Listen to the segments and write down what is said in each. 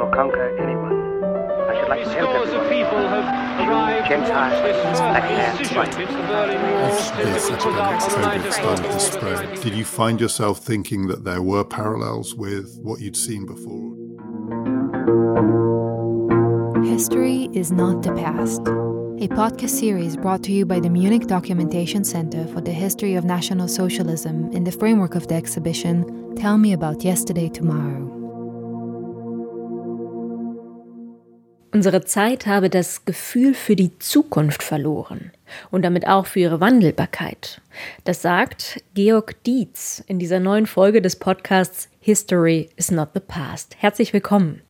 or conquer anyone. I should like to help Scores of everyone. people have arrived to Gentiles, black historic hairs, white. It's the Berlin Wall As that this was epidemic on started, 9th of started to spread, did you find yourself thinking that there were parallels with what you'd seen before? History is not the past. A podcast series brought to you by the Munich Documentation Center for the History of National Socialism in the framework of the exhibition Tell Me About Yesterday Tomorrow. Unsere Zeit habe das Gefühl für die Zukunft verloren und damit auch für ihre Wandelbarkeit. Das sagt Georg Dietz in dieser neuen Folge des Podcasts History is not the past. Herzlich willkommen.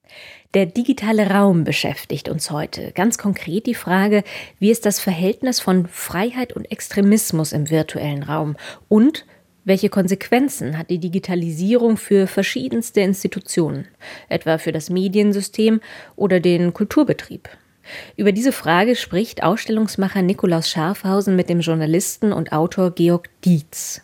Der digitale Raum beschäftigt uns heute. Ganz konkret die Frage, wie ist das Verhältnis von Freiheit und Extremismus im virtuellen Raum und welche Konsequenzen hat die Digitalisierung für verschiedenste Institutionen, etwa für das Mediensystem oder den Kulturbetrieb? Über diese Frage spricht Ausstellungsmacher Nikolaus Schafhausen mit dem Journalisten und Autor Georg Dietz.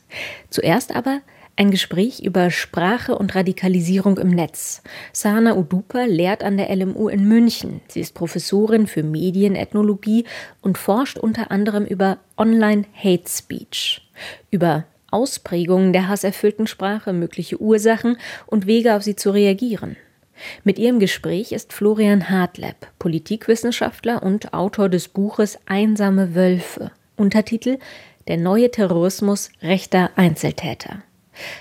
Zuerst aber ein Gespräch über Sprache und Radikalisierung im Netz. Sana Udupa lehrt an der LMU in München. Sie ist Professorin für Medienethnologie und forscht unter anderem über Online-Hate Speech, über Ausprägungen der hasserfüllten Sprache, mögliche Ursachen und Wege, auf sie zu reagieren. Mit ihrem Gespräch ist Florian Hartleb, Politikwissenschaftler und Autor des Buches Einsame Wölfe. Untertitel Der neue Terrorismus rechter Einzeltäter.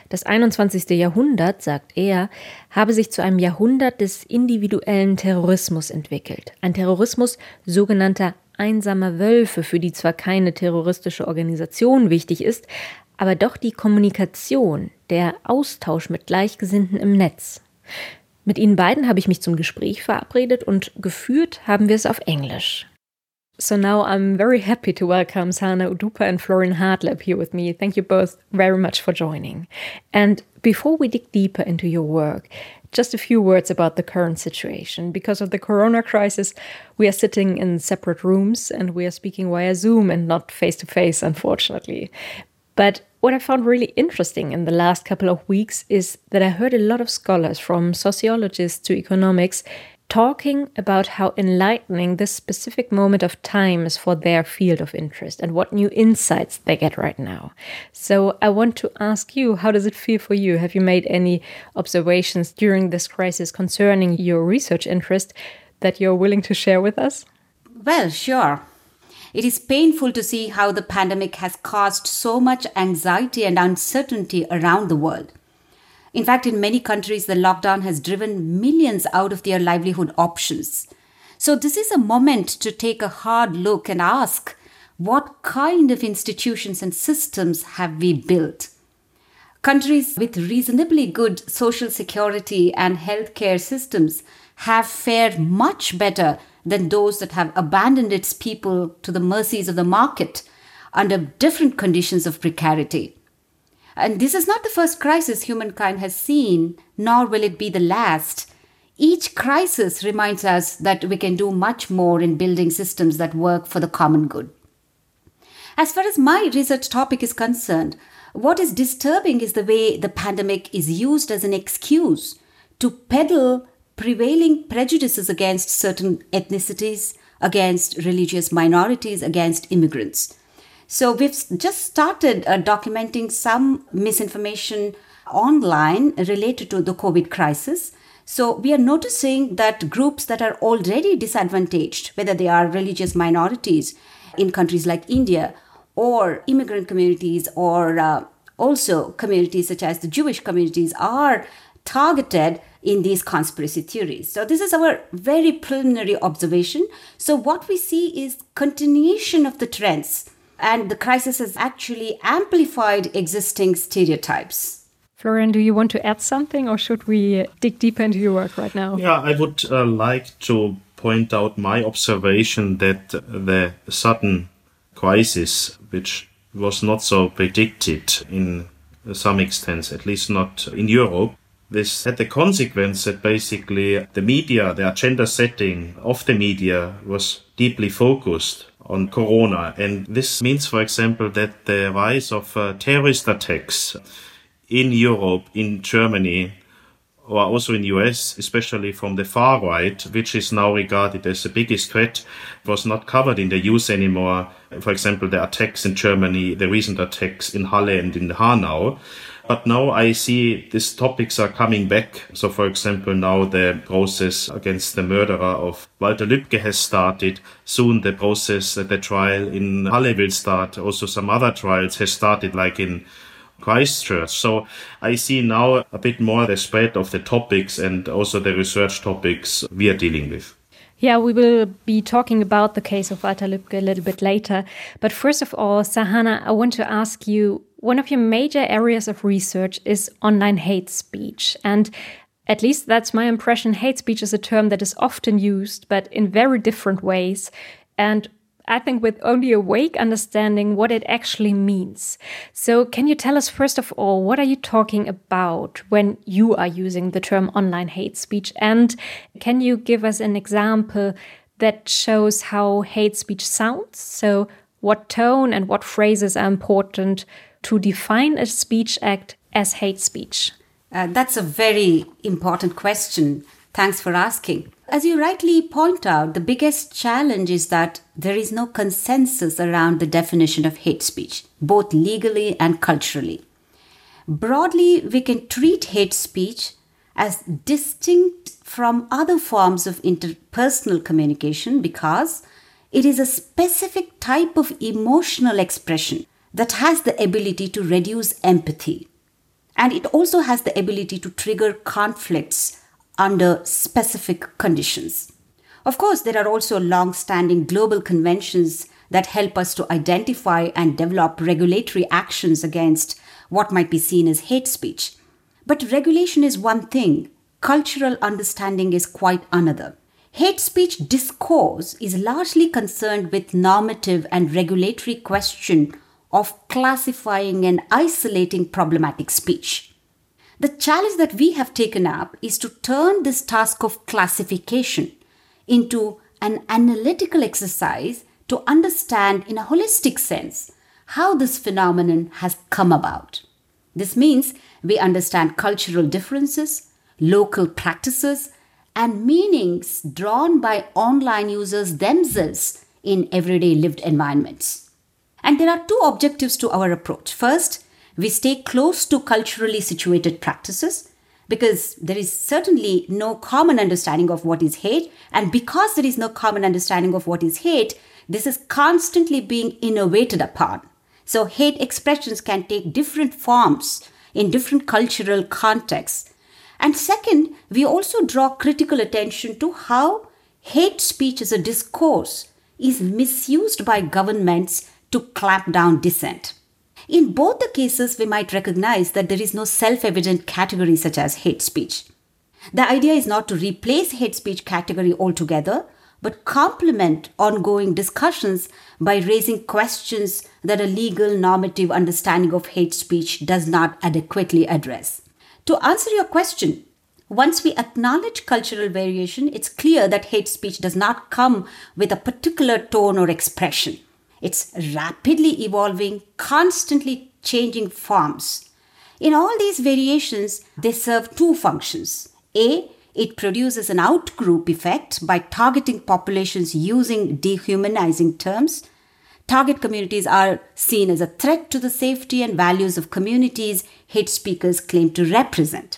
Das 21. Jahrhundert, sagt er, habe sich zu einem Jahrhundert des individuellen Terrorismus entwickelt. Ein Terrorismus sogenannter einsamer Wölfe, für die zwar keine terroristische Organisation wichtig ist, aber doch die Kommunikation, der Austausch mit Gleichgesinnten im Netz. Mit Ihnen beiden habe ich mich zum Gespräch verabredet und geführt haben wir es auf Englisch. So now I'm very happy to welcome Sana Udupa and Florian Hartleb here with me. Thank you both very much for joining. And before we dig deeper into your work, just a few words about the current situation. Because of the corona crisis, we are sitting in separate rooms and we are speaking via Zoom and not face to face, unfortunately. But what I found really interesting in the last couple of weeks is that I heard a lot of scholars, from sociologists to economics, talking about how enlightening this specific moment of time is for their field of interest and what new insights they get right now. So I want to ask you, how does it feel for you? Have you made any observations during this crisis concerning your research interest that you're willing to share with us? Well, sure. It is painful to see how the pandemic has caused so much anxiety and uncertainty around the world. In fact, in many countries, the lockdown has driven millions out of their livelihood options. So, this is a moment to take a hard look and ask what kind of institutions and systems have we built? Countries with reasonably good social security and healthcare systems have fared much better than those that have abandoned its people to the mercies of the market under different conditions of precarity. And this is not the first crisis humankind has seen, nor will it be the last. Each crisis reminds us that we can do much more in building systems that work for the common good. As far as my research topic is concerned, what is disturbing is the way the pandemic is used as an excuse to peddle prevailing prejudices against certain ethnicities, against religious minorities, against immigrants. So we've just started uh, documenting some misinformation online related to the COVID crisis. So we are noticing that groups that are already disadvantaged, whether they are religious minorities in countries like India or immigrant communities or uh, also communities such as the Jewish communities are targeted in these conspiracy theories. So this is our very preliminary observation. So what we see is continuation of the trends and the crisis has actually amplified existing stereotypes. Florian, do you want to add something or should we dig deeper into your work right now? Yeah, I would uh, like to point out my observation that the sudden crisis, which was not so predicted in some extent, at least not in Europe, this had the consequence that basically the media, the agenda setting of the media was deeply focused on corona. And this means, for example, that the rise of uh, terrorist attacks in Europe, in Germany, or also in US, especially from the far right, which is now regarded as the biggest threat, was not covered in the news anymore. For example, the attacks in Germany, the recent attacks in Halle and in Hanau. But now I see these topics are coming back. So, for example, now the process against the murderer of Walter Lübcke has started. Soon the process, uh, the trial in Halle will start. Also some other trials has started, like in Christchurch. So I see now a bit more the spread of the topics and also the research topics we are dealing with. Yeah, we will be talking about the case of Walter Lübcke a little bit later. But first of all, Sahana, I want to ask you one of your major areas of research is online hate speech. And at least that's my impression. Hate speech is a term that is often used, but in very different ways. And I think with only a vague understanding what it actually means. So, can you tell us, first of all, what are you talking about when you are using the term online hate speech? And can you give us an example that shows how hate speech sounds? So, what tone and what phrases are important to define a speech act as hate speech? Uh, that's a very important question. Thanks for asking. As you rightly point out, the biggest challenge is that there is no consensus around the definition of hate speech, both legally and culturally. Broadly, we can treat hate speech as distinct from other forms of interpersonal communication because it is a specific type of emotional expression that has the ability to reduce empathy. And it also has the ability to trigger conflicts under specific conditions. Of course, there are also long standing global conventions that help us to identify and develop regulatory actions against what might be seen as hate speech. But regulation is one thing, cultural understanding is quite another. Hate speech discourse is largely concerned with normative and regulatory question of classifying and isolating problematic speech. The challenge that we have taken up is to turn this task of classification into an analytical exercise to understand in a holistic sense how this phenomenon has come about. This means we understand cultural differences, local practices, and meanings drawn by online users themselves in everyday lived environments. And there are two objectives to our approach. First, we stay close to culturally situated practices because there is certainly no common understanding of what is hate. And because there is no common understanding of what is hate, this is constantly being innovated upon. So, hate expressions can take different forms in different cultural contexts. And second, we also draw critical attention to how hate speech as a discourse is misused by governments to clamp down dissent. In both the cases, we might recognize that there is no self evident category such as hate speech. The idea is not to replace hate speech category altogether, but complement ongoing discussions by raising questions that a legal normative understanding of hate speech does not adequately address. To answer your question, once we acknowledge cultural variation, it's clear that hate speech does not come with a particular tone or expression. It's rapidly evolving, constantly changing forms. In all these variations, they serve two functions. A, it produces an outgroup effect by targeting populations using dehumanizing terms. Target communities are seen as a threat to the safety and values of communities hate speakers claim to represent.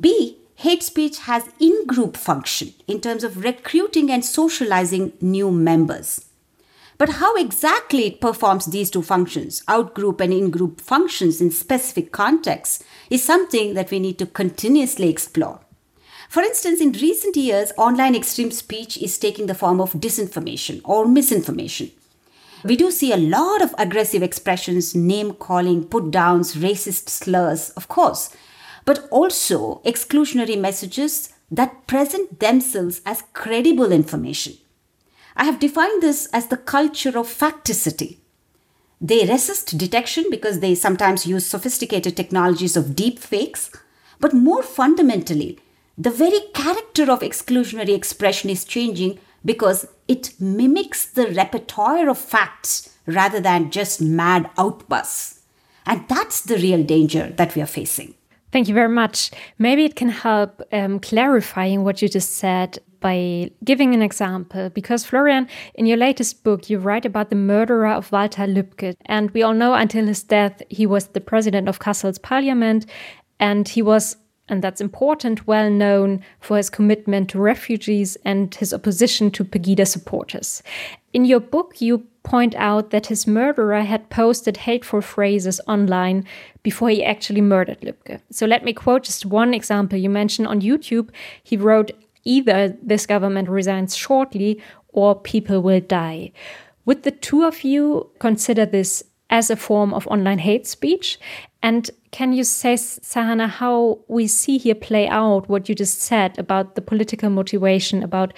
B, hate speech has in group function in terms of recruiting and socializing new members. But how exactly it performs these two functions, outgroup and in group functions in specific contexts, is something that we need to continuously explore. For instance, in recent years, online extreme speech is taking the form of disinformation or misinformation. We do see a lot of aggressive expressions, name calling, put downs, racist slurs, of course, but also exclusionary messages that present themselves as credible information. I have defined this as the culture of facticity. They resist detection because they sometimes use sophisticated technologies of deep fakes, but more fundamentally, the very character of exclusionary expression is changing because it mimics the repertoire of facts rather than just mad outbursts. And that's the real danger that we are facing. Thank you very much. Maybe it can help um, clarifying what you just said by giving an example. Because, Florian, in your latest book, you write about the murderer of Walter Lübcke. And we all know until his death, he was the president of Kassel's parliament. And he was, and that's important, well known for his commitment to refugees and his opposition to Pegida supporters. In your book, you point out that his murderer had posted hateful phrases online before he actually murdered Lübcke. So let me quote just one example. You mentioned on YouTube, he wrote, either this government resigns shortly or people will die. Would the two of you consider this as a form of online hate speech? And can you say, Sahana, how we see here play out what you just said about the political motivation, about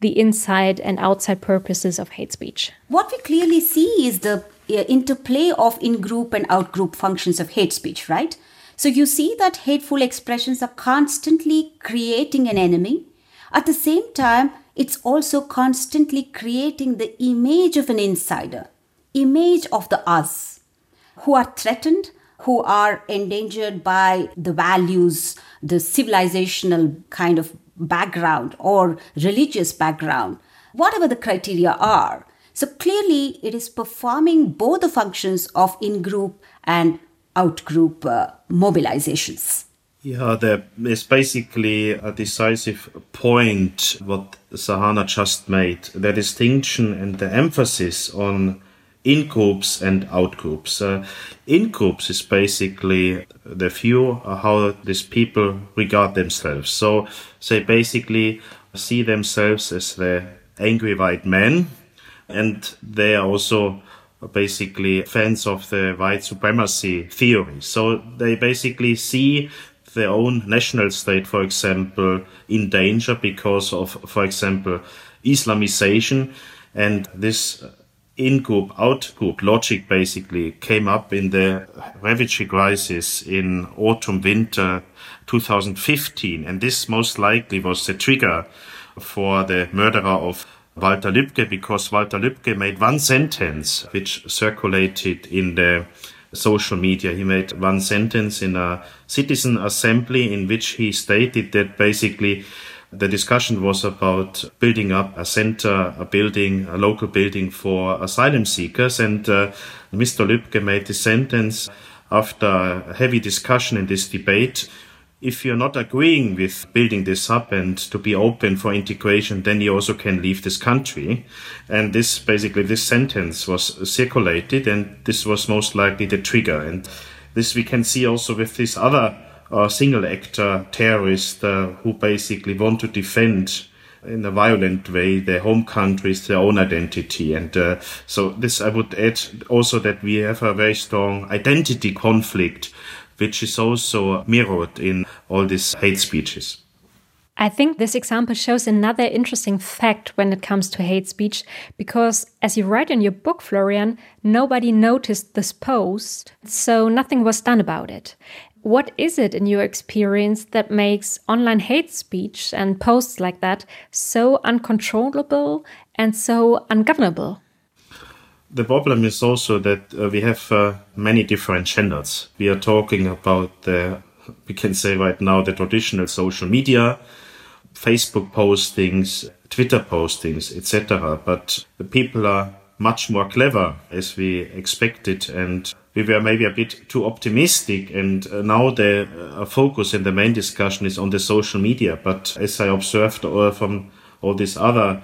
the inside and outside purposes of hate speech? What we clearly see is the uh, interplay of in group and out group functions of hate speech, right? So you see that hateful expressions are constantly creating an enemy. At the same time, it's also constantly creating the image of an insider, image of the us, who are threatened, who are endangered by the values, the civilizational kind of background or religious background, whatever the criteria are. So clearly, it is performing both the functions of in group and out group uh, mobilizations. Yeah, there is basically a decisive point what Sahana just made the distinction and the emphasis on in groups and out groups. Uh, in groups is basically the view how these people regard themselves. So they basically see themselves as the angry white men, and they are also basically fans of the white supremacy theory. So they basically see their own national state, for example, in danger because of, for example, Islamization. And this in group, out group logic basically came up in the refugee crisis in autumn winter 2015. And this most likely was the trigger for the murderer of Walter Lübcke because Walter Lübcke made one sentence which circulated in the social media. He made one sentence in a citizen assembly in which he stated that basically the discussion was about building up a center, a building, a local building for asylum seekers. And uh, Mr. Lübcke made the sentence after a heavy discussion in this debate. If you're not agreeing with building this up and to be open for integration, then you also can leave this country. And this basically, this sentence was circulated and this was most likely the trigger. And this we can see also with this other uh, single actor terrorist uh, who basically want to defend in a violent way their home countries, their own identity. And uh, so this, I would add also that we have a very strong identity conflict, which is also mirrored in all these hate speeches. I think this example shows another interesting fact when it comes to hate speech, because as you write in your book, Florian, nobody noticed this post, so nothing was done about it. What is it in your experience that makes online hate speech and posts like that so uncontrollable and so ungovernable? The problem is also that uh, we have uh, many different channels. We are talking about the, we can say right now, the traditional social media, Facebook postings, Twitter postings, etc. But the people are much more clever as we expected and we were maybe a bit too optimistic and uh, now the uh, focus in the main discussion is on the social media but as i observed uh, from all these other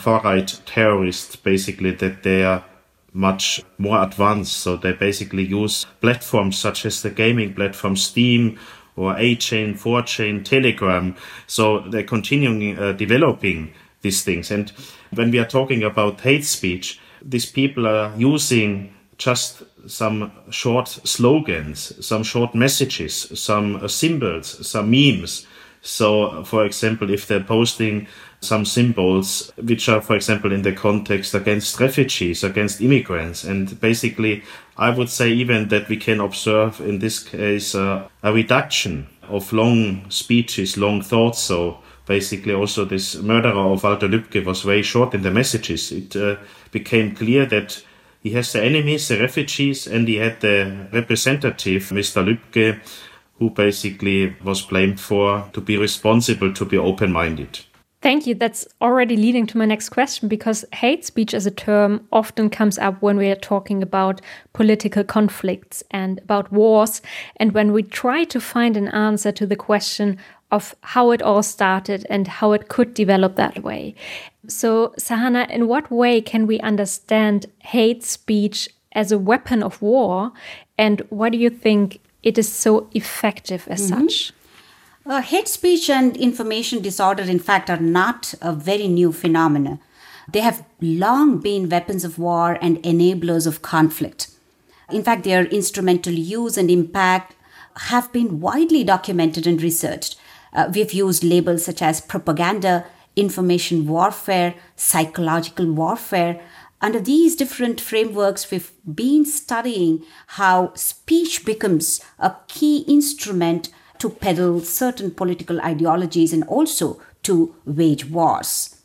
far right terrorists basically that they are much more advanced. So they basically use platforms such as the gaming platform steam or 8chan 4chan telegram. So they're continuing uh, developing these things. And when we are talking about hate speech these people are using just some short slogans, some short messages, some uh, symbols, some memes. So, for example, if they're posting some symbols which are, for example, in the context against refugees, against immigrants, and basically, I would say even that we can observe in this case uh, a reduction of long speeches, long thoughts. So, basically, also this murderer of Walter Lübcke was very short in the messages. It uh, became clear that he has the enemies, the refugees, and he had the representative, Mr. Lübcke, who basically was blamed for to be responsible, to be open minded. Thank you. That's already leading to my next question because hate speech as a term often comes up when we are talking about political conflicts and about wars, and when we try to find an answer to the question of how it all started and how it could develop that way. So, Sahana, in what way can we understand hate speech as a weapon of war, and why do you think it is so effective as mm -hmm. such? Uh, hate speech and information disorder, in fact, are not a very new phenomenon. They have long been weapons of war and enablers of conflict. In fact, their instrumental use and impact have been widely documented and researched. Uh, we've used labels such as propaganda, information warfare, psychological warfare. Under these different frameworks, we've been studying how speech becomes a key instrument to peddle certain political ideologies and also to wage wars.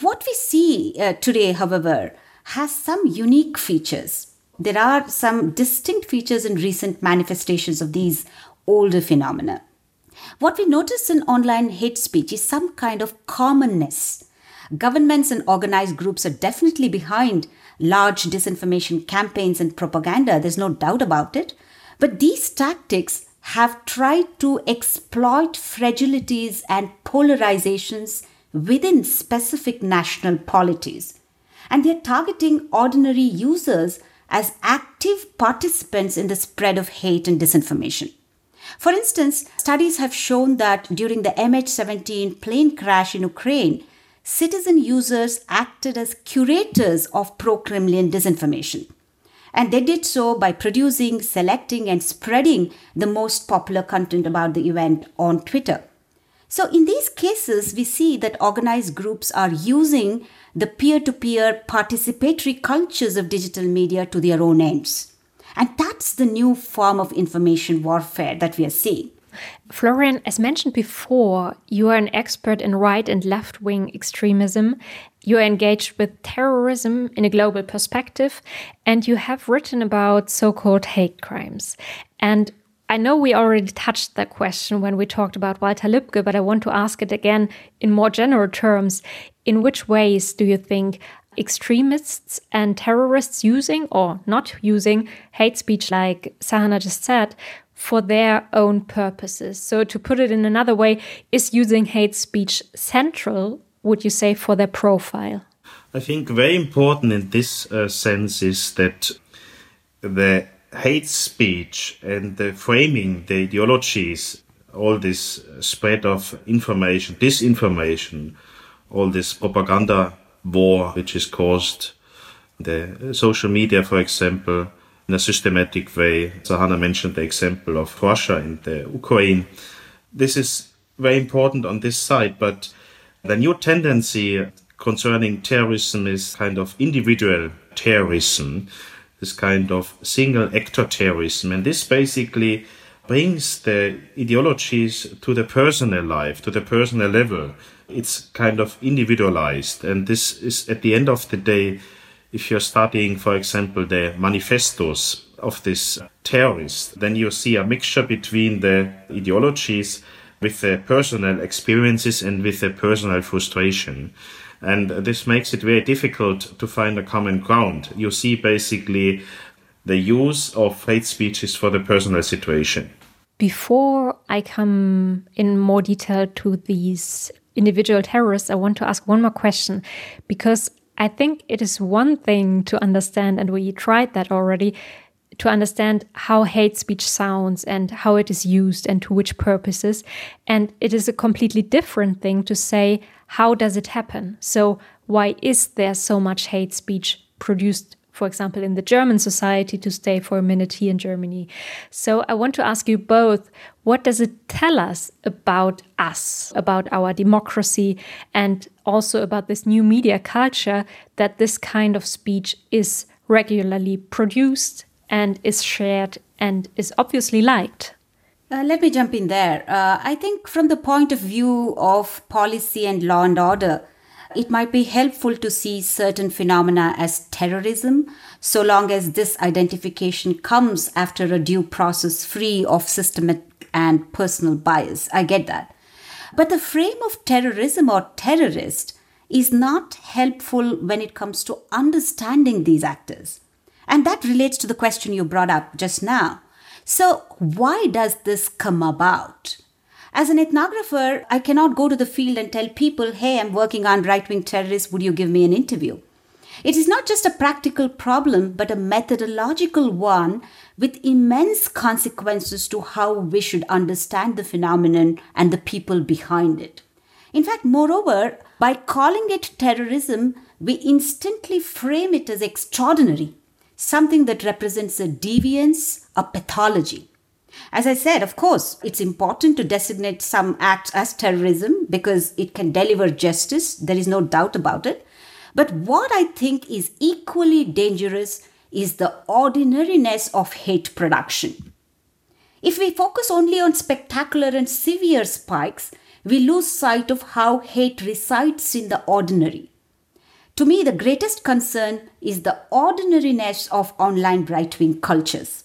What we see uh, today, however, has some unique features. There are some distinct features in recent manifestations of these older phenomena. What we notice in online hate speech is some kind of commonness. Governments and organized groups are definitely behind large disinformation campaigns and propaganda, there's no doubt about it. But these tactics have tried to exploit fragilities and polarizations within specific national polities. And they're targeting ordinary users as active participants in the spread of hate and disinformation. For instance, studies have shown that during the MH17 plane crash in Ukraine, citizen users acted as curators of pro Kremlin disinformation. And they did so by producing, selecting, and spreading the most popular content about the event on Twitter. So, in these cases, we see that organized groups are using the peer to peer participatory cultures of digital media to their own ends. And that's the new form of information warfare that we are seeing. Florian, as mentioned before, you are an expert in right and left wing extremism. You are engaged with terrorism in a global perspective, and you have written about so called hate crimes. And I know we already touched that question when we talked about Walter Lübcke, but I want to ask it again in more general terms. In which ways do you think extremists and terrorists using or not using hate speech, like Sahana just said, for their own purposes. So, to put it in another way, is using hate speech central, would you say, for their profile? I think very important in this uh, sense is that the hate speech and the framing, the ideologies, all this spread of information, disinformation, all this propaganda war which is caused, the social media, for example, in a systematic way. Sahana mentioned the example of Russia and the Ukraine. This is very important on this side, but the new tendency concerning terrorism is kind of individual terrorism, this kind of single actor terrorism. And this basically brings the ideologies to the personal life, to the personal level. It's kind of individualized. And this is at the end of the day if you're studying, for example, the manifestos of this terrorist, then you see a mixture between the ideologies with the personal experiences and with the personal frustration. And this makes it very difficult to find a common ground. You see basically the use of hate speeches for the personal situation. Before I come in more detail to these individual terrorists, I want to ask one more question because I think it is one thing to understand, and we tried that already, to understand how hate speech sounds and how it is used and to which purposes. And it is a completely different thing to say, how does it happen? So, why is there so much hate speech produced for example, in the German society to stay for a minute here in Germany. So I want to ask you both what does it tell us about us, about our democracy, and also about this new media culture that this kind of speech is regularly produced and is shared and is obviously liked? Uh, let me jump in there. Uh, I think, from the point of view of policy and law and order, it might be helpful to see certain phenomena as terrorism, so long as this identification comes after a due process free of systematic and personal bias. I get that. But the frame of terrorism or terrorist is not helpful when it comes to understanding these actors. And that relates to the question you brought up just now. So, why does this come about? As an ethnographer, I cannot go to the field and tell people, hey, I'm working on right wing terrorists, would you give me an interview? It is not just a practical problem, but a methodological one with immense consequences to how we should understand the phenomenon and the people behind it. In fact, moreover, by calling it terrorism, we instantly frame it as extraordinary, something that represents a deviance, a pathology. As I said, of course, it's important to designate some acts as terrorism because it can deliver justice. There is no doubt about it. But what I think is equally dangerous is the ordinariness of hate production. If we focus only on spectacular and severe spikes, we lose sight of how hate resides in the ordinary. To me, the greatest concern is the ordinariness of online right wing cultures.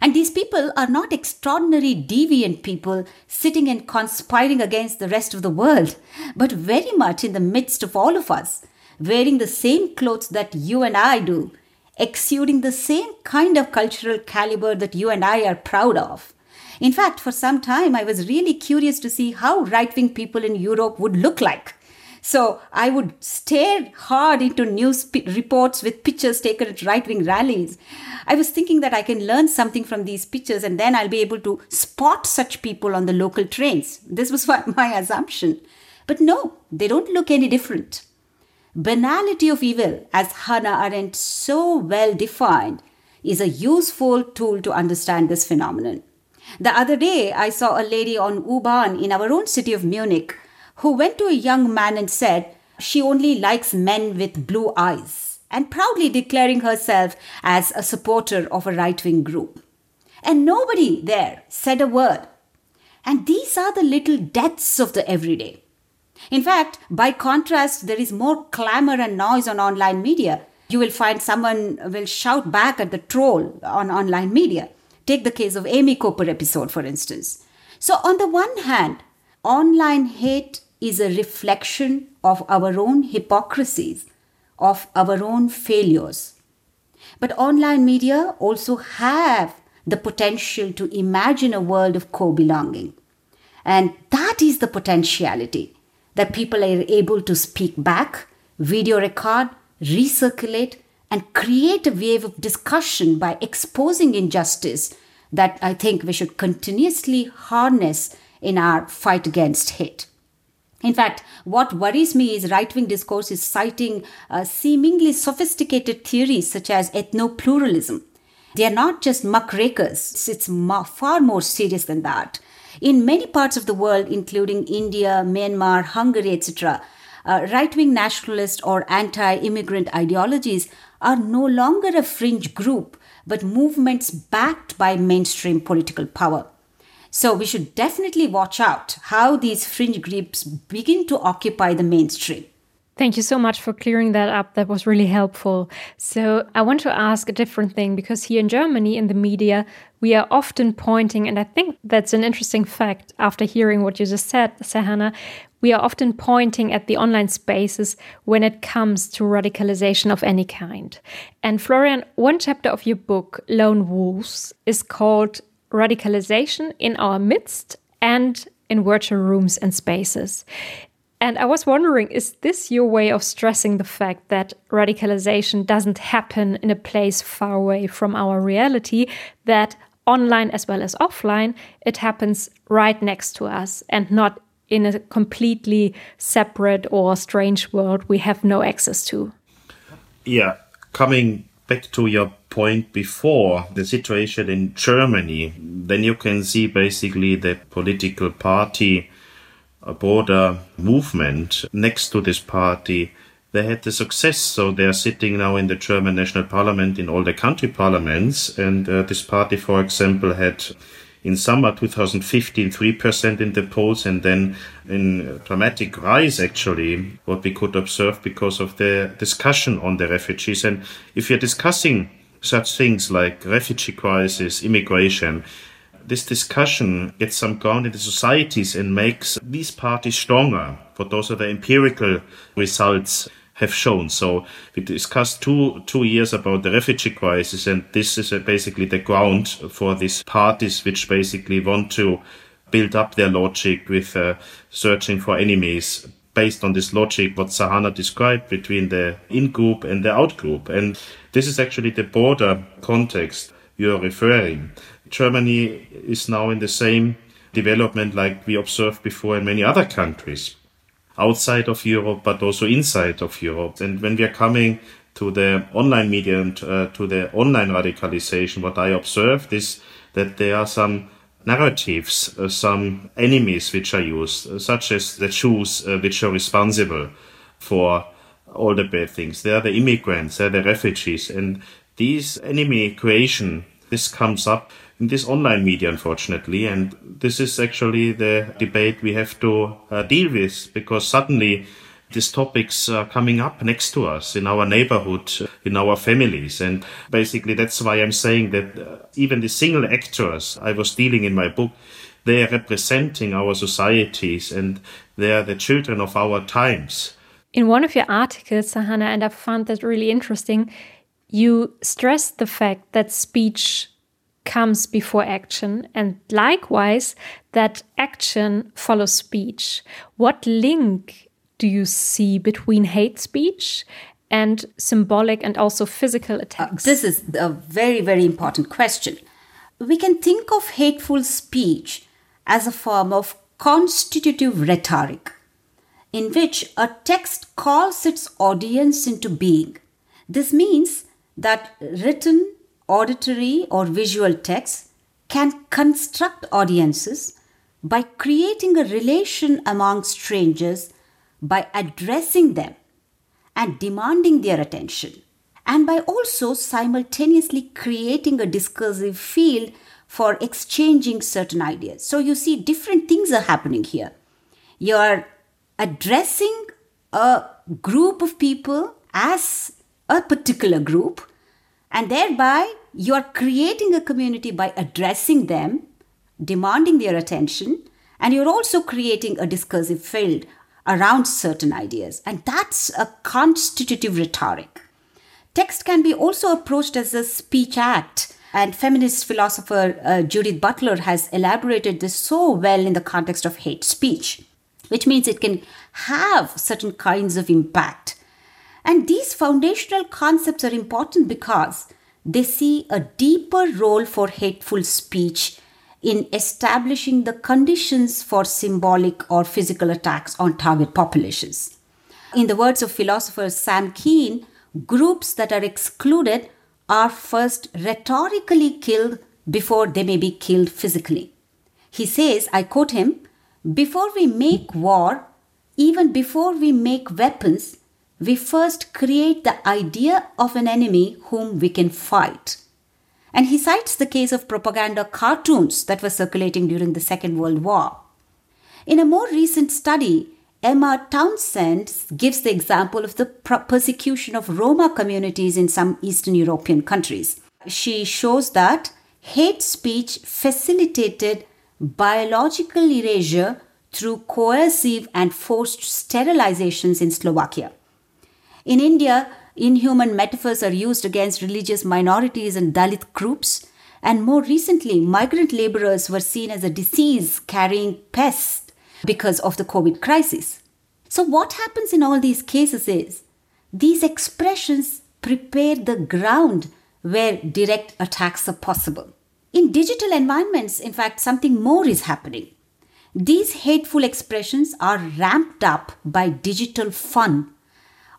And these people are not extraordinary deviant people sitting and conspiring against the rest of the world, but very much in the midst of all of us, wearing the same clothes that you and I do, exuding the same kind of cultural caliber that you and I are proud of. In fact, for some time, I was really curious to see how right wing people in Europe would look like. So I would stare hard into news p- reports with pictures taken at right wing rallies. I was thinking that I can learn something from these pictures and then I'll be able to spot such people on the local trains. This was my assumption. But no, they don't look any different. Banality of evil, as Hannah Arendt so well defined, is a useful tool to understand this phenomenon. The other day, I saw a lady on U-Bahn in our own city of Munich who went to a young man and said she only likes men with blue eyes, and proudly declaring herself as a supporter of a right wing group. And nobody there said a word. And these are the little deaths of the everyday. In fact, by contrast, there is more clamor and noise on online media. You will find someone will shout back at the troll on online media. Take the case of Amy Cooper episode, for instance. So, on the one hand, online hate is a reflection of our own hypocrisies, of our own failures. But online media also have the potential to imagine a world of co belonging. And that is the potentiality that people are able to speak back, video record, recirculate, and create a wave of discussion by exposing injustice that I think we should continuously harness in our fight against hate. In fact, what worries me is right wing discourse is citing uh, seemingly sophisticated theories such as ethno pluralism. They are not just muckrakers, it's far more serious than that. In many parts of the world, including India, Myanmar, Hungary, etc., uh, right wing nationalist or anti immigrant ideologies are no longer a fringe group, but movements backed by mainstream political power. So we should definitely watch out how these fringe groups begin to occupy the mainstream. Thank you so much for clearing that up. That was really helpful. So, I want to ask a different thing because here in Germany, in the media, we are often pointing, and I think that's an interesting fact after hearing what you just said, Sahana. We are often pointing at the online spaces when it comes to radicalization of any kind. And Florian, one chapter of your book, Lone Wolves, is called Radicalization in Our Midst and in Virtual Rooms and Spaces. And I was wondering, is this your way of stressing the fact that radicalization doesn't happen in a place far away from our reality, that online as well as offline, it happens right next to us and not in a completely separate or strange world we have no access to? Yeah, coming back to your point before, the situation in Germany, then you can see basically the political party a movement next to this party, they had the success. So they are sitting now in the German national parliament, in all the country parliaments. And uh, this party, for example, had in summer 2015 3% in the polls and then in dramatic rise actually what we could observe because of the discussion on the refugees and if you're discussing such things like refugee crisis immigration this discussion gets some ground in the societies and makes these parties stronger. But those are the empirical results have shown. So we discussed two two years about the refugee crisis, and this is basically the ground for these parties which basically want to build up their logic with uh, searching for enemies based on this logic what Sahana described between the in group and the out group. And this is actually the border context you're referring. Germany is now in the same development like we observed before in many other countries outside of Europe, but also inside of Europe. And when we are coming to the online media and uh, to the online radicalization, what I observed is that there are some narratives, uh, some enemies which are used, uh, such as the Jews, uh, which are responsible for all the bad things. They are the immigrants, they are the refugees, and these enemy creation, this comes up in this online media, unfortunately, and this is actually the debate we have to uh, deal with because suddenly these topics are coming up next to us in our neighborhood, in our families. And basically, that's why I'm saying that uh, even the single actors I was dealing in my book, they are representing our societies and they are the children of our times. In one of your articles, Sahana, and I found that really interesting, you stressed the fact that speech comes before action, and likewise, that action follows speech. What link do you see between hate speech and symbolic and also physical uh, attacks? Uh, this is a very, very important question. We can think of hateful speech as a form of constitutive rhetoric in which a text calls its audience into being. This means that written, auditory, or visual text can construct audiences by creating a relation among strangers by addressing them and demanding their attention, and by also simultaneously creating a discursive field for exchanging certain ideas. So you see, different things are happening here. You're addressing a group of people as a particular group, and thereby you are creating a community by addressing them, demanding their attention, and you're also creating a discursive field around certain ideas. And that's a constitutive rhetoric. Text can be also approached as a speech act. And feminist philosopher uh, Judith Butler has elaborated this so well in the context of hate speech, which means it can have certain kinds of impact. And these foundational concepts are important because they see a deeper role for hateful speech in establishing the conditions for symbolic or physical attacks on target populations. In the words of philosopher Sam Keen, groups that are excluded are first rhetorically killed before they may be killed physically. He says, I quote him, before we make war, even before we make weapons, we first create the idea of an enemy whom we can fight. And he cites the case of propaganda cartoons that were circulating during the Second World War. In a more recent study, Emma Townsend gives the example of the persecution of Roma communities in some Eastern European countries. She shows that hate speech facilitated biological erasure through coercive and forced sterilizations in Slovakia. In India, inhuman metaphors are used against religious minorities and Dalit groups. And more recently, migrant laborers were seen as a disease carrying pest because of the COVID crisis. So, what happens in all these cases is these expressions prepare the ground where direct attacks are possible. In digital environments, in fact, something more is happening. These hateful expressions are ramped up by digital fun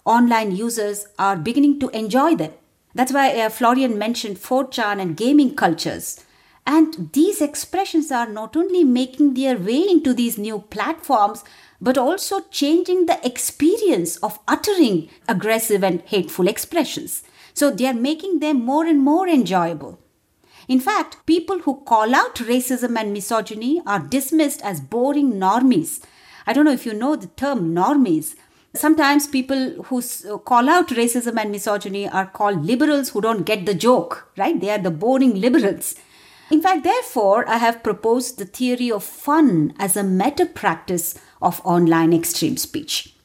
online users are beginning to enjoy them. That's why uh, Florian mentioned 4chan and gaming cultures. And these expressions are not only making their way into these new platforms, but also changing the experience of uttering aggressive and hateful expressions. So they are making them more and more enjoyable. In fact, people who call out racism and misogyny are dismissed as boring normies. I don't know if you know the term normies, Sometimes people who call out racism and misogyny are called liberals who don't get the joke, right? They are the boring liberals. In fact, therefore, I have proposed the theory of fun as a meta practice of online extreme speech.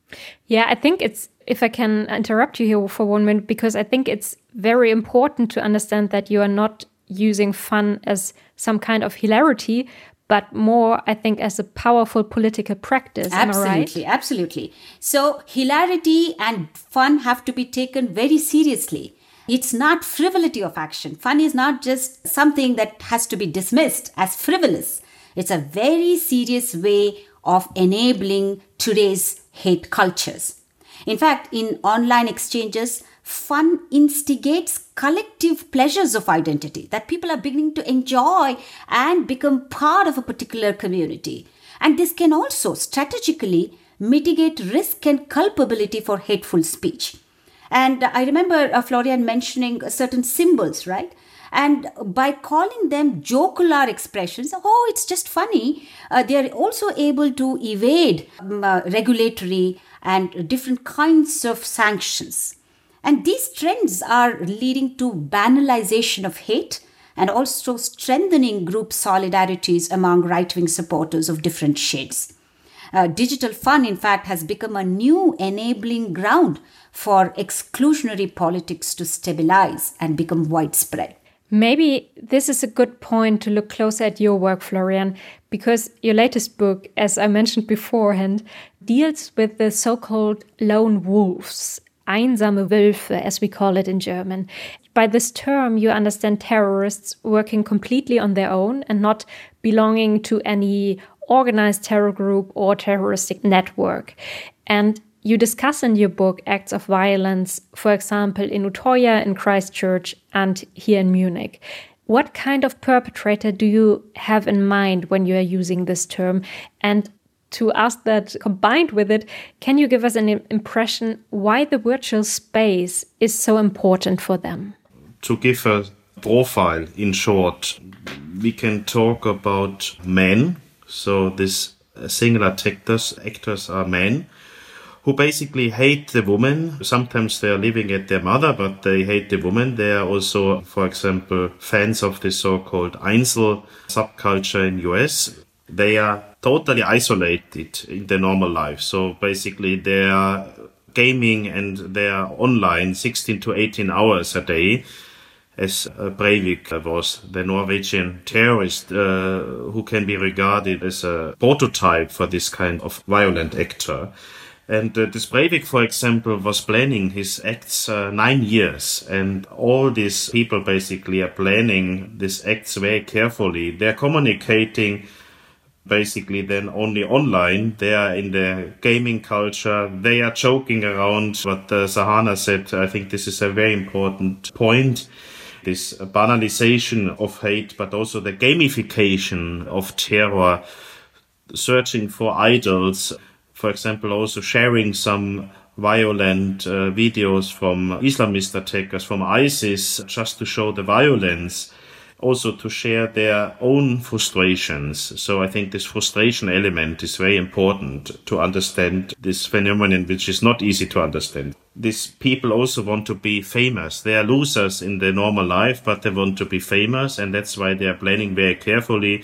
Yeah, I think it's, if I can interrupt you here for one minute, because I think it's very important to understand that you are not using fun as some kind of hilarity, but more, I think, as a powerful political practice. Absolutely, right? absolutely. So, hilarity and fun have to be taken very seriously. It's not frivolity of action. Fun is not just something that has to be dismissed as frivolous. It's a very serious way of enabling today's hate cultures. In fact, in online exchanges, fun instigates collective pleasures of identity that people are beginning to enjoy and become part of a particular community. And this can also strategically mitigate risk and culpability for hateful speech. And I remember uh, Florian mentioning certain symbols, right? And by calling them jocular expressions, oh, it's just funny, uh, they are also able to evade um, uh, regulatory and different kinds of sanctions. And these trends are leading to banalization of hate and also strengthening group solidarities among right wing supporters of different shades. Uh, digital fun, in fact, has become a new enabling ground for exclusionary politics to stabilize and become widespread. Maybe this is a good point to look closer at your work, Florian, because your latest book, as I mentioned beforehand, deals with the so called lone wolves, einsame Wölfe, as we call it in German. By this term, you understand terrorists working completely on their own and not belonging to any organized terror group or terroristic network. And you discuss in your book acts of violence, for example, in Utoya, in Christchurch, and here in Munich. What kind of perpetrator do you have in mind when you are using this term? And to ask that combined with it, can you give us an impression why the virtual space is so important for them? To give a profile in short, we can talk about men. So these uh, singular actors, actors are men who basically hate the woman. Sometimes they are living at their mother, but they hate the woman. They are also, for example, fans of the so-called incel subculture in US. They are totally isolated in their normal life. So basically they are gaming and they are online 16 to 18 hours a day as Breivik was the Norwegian terrorist uh, who can be regarded as a prototype for this kind of violent actor. And uh, this Breivik, for example, was planning his acts uh, nine years. And all these people basically are planning these acts very carefully. They're communicating basically then only online. They are in the gaming culture. They are joking around. What uh, Sahana said, I think this is a very important point. This banalization of hate, but also the gamification of terror, searching for idols for example, also sharing some violent uh, videos from Islamist attackers, from ISIS, just to show the violence, also to share their own frustrations. So I think this frustration element is very important to understand this phenomenon, which is not easy to understand. These people also want to be famous. They are losers in their normal life, but they want to be famous, and that's why they are planning very carefully.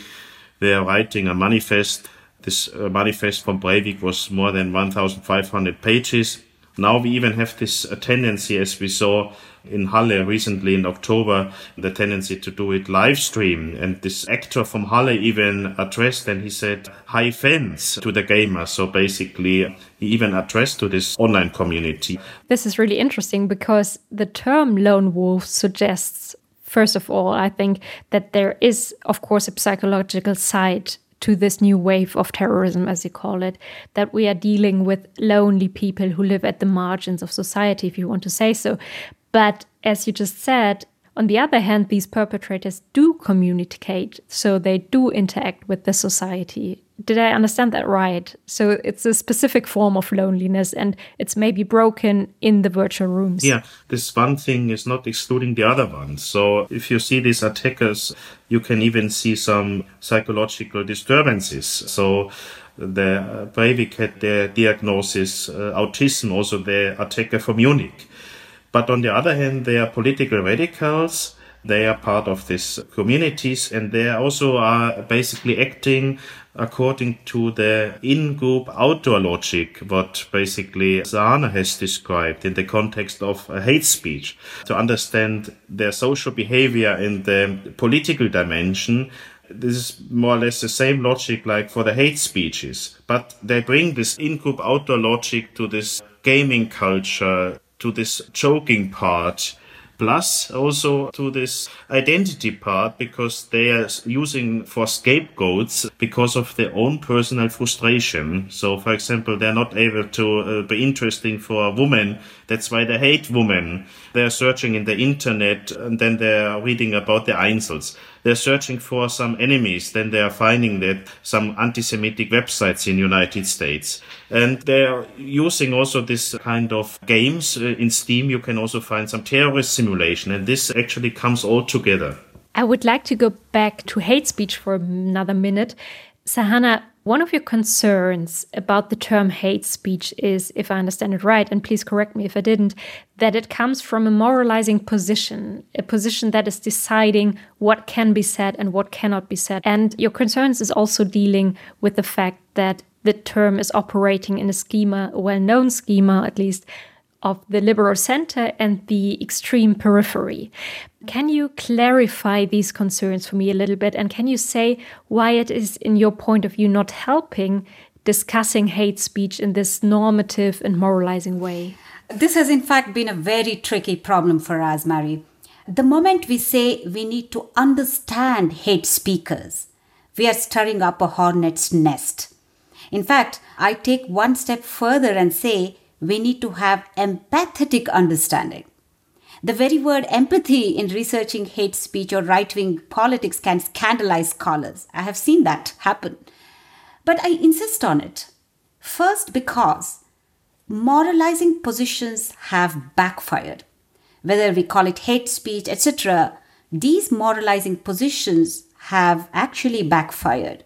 They are writing a manifest this uh, manifest from Breivik was more than 1,500 pages. Now we even have this uh, tendency, as we saw in Halle recently in October, the tendency to do it live stream. And this actor from Halle even addressed and he said, hi fans to the gamers. So basically, he even addressed to this online community. This is really interesting because the term lone wolf suggests First of all, I think that there is, of course, a psychological side to this new wave of terrorism, as you call it, that we are dealing with lonely people who live at the margins of society, if you want to say so. But as you just said, on the other hand, these perpetrators do communicate, so they do interact with the society. Did I understand that right? So it's a specific form of loneliness and it's maybe broken in the virtual rooms. Yeah, this one thing is not excluding the other one. So if you see these attackers, you can even see some psychological disturbances. So the Breivik had their diagnosis, uh, autism, also the attacker from Munich. But on the other hand, they are political radicals They are part of these communities and they also are basically acting according to the in-group out-group logic, what basically Sahana has described in the context of hate speech. To understand their social behavior in the political dimension, this is more or less the same logic like for the hate speeches, but they bring this in-group out-group logic to this gaming culture, to this joking part, plus also to this identity part because they are using for scapegoats because of their own personal frustration. So, for example, they're not able to uh, be interesting for a woman. That's why they hate women. They're searching in the internet and then they're reading about the incels. They're searching for some enemies. Then they are finding that some anti-Semitic websites in United States. And they're using also this kind of games uh, in Steam. You can also find some terrorist simulation. And this actually comes all together. I would like to go back to hate speech for another minute. Sahana, one of your concerns about the term hate speech is, if I understand it right, and please correct me if I didn't, that it comes from a moralizing position, a position that is deciding what can be said and what cannot be said. And your concerns is also dealing with the fact that the term is operating in a schema, a well known schema at least, of the liberal center and the extreme periphery. Can you clarify these concerns for me a little bit? And can you say why it is, in your point of view, not helping discussing hate speech in this normative and moralizing way? This has, in fact, been a very tricky problem for us, Mary. The moment we say we need to understand hate speakers, we are stirring up a hornet's nest. In fact, I take one step further and say we need to have empathetic understanding. The very word empathy in researching hate speech or right wing politics can scandalize scholars. I have seen that happen. But I insist on it. First, because moralizing positions have backfired. Whether we call it hate speech, etc., these moralizing positions have actually backfired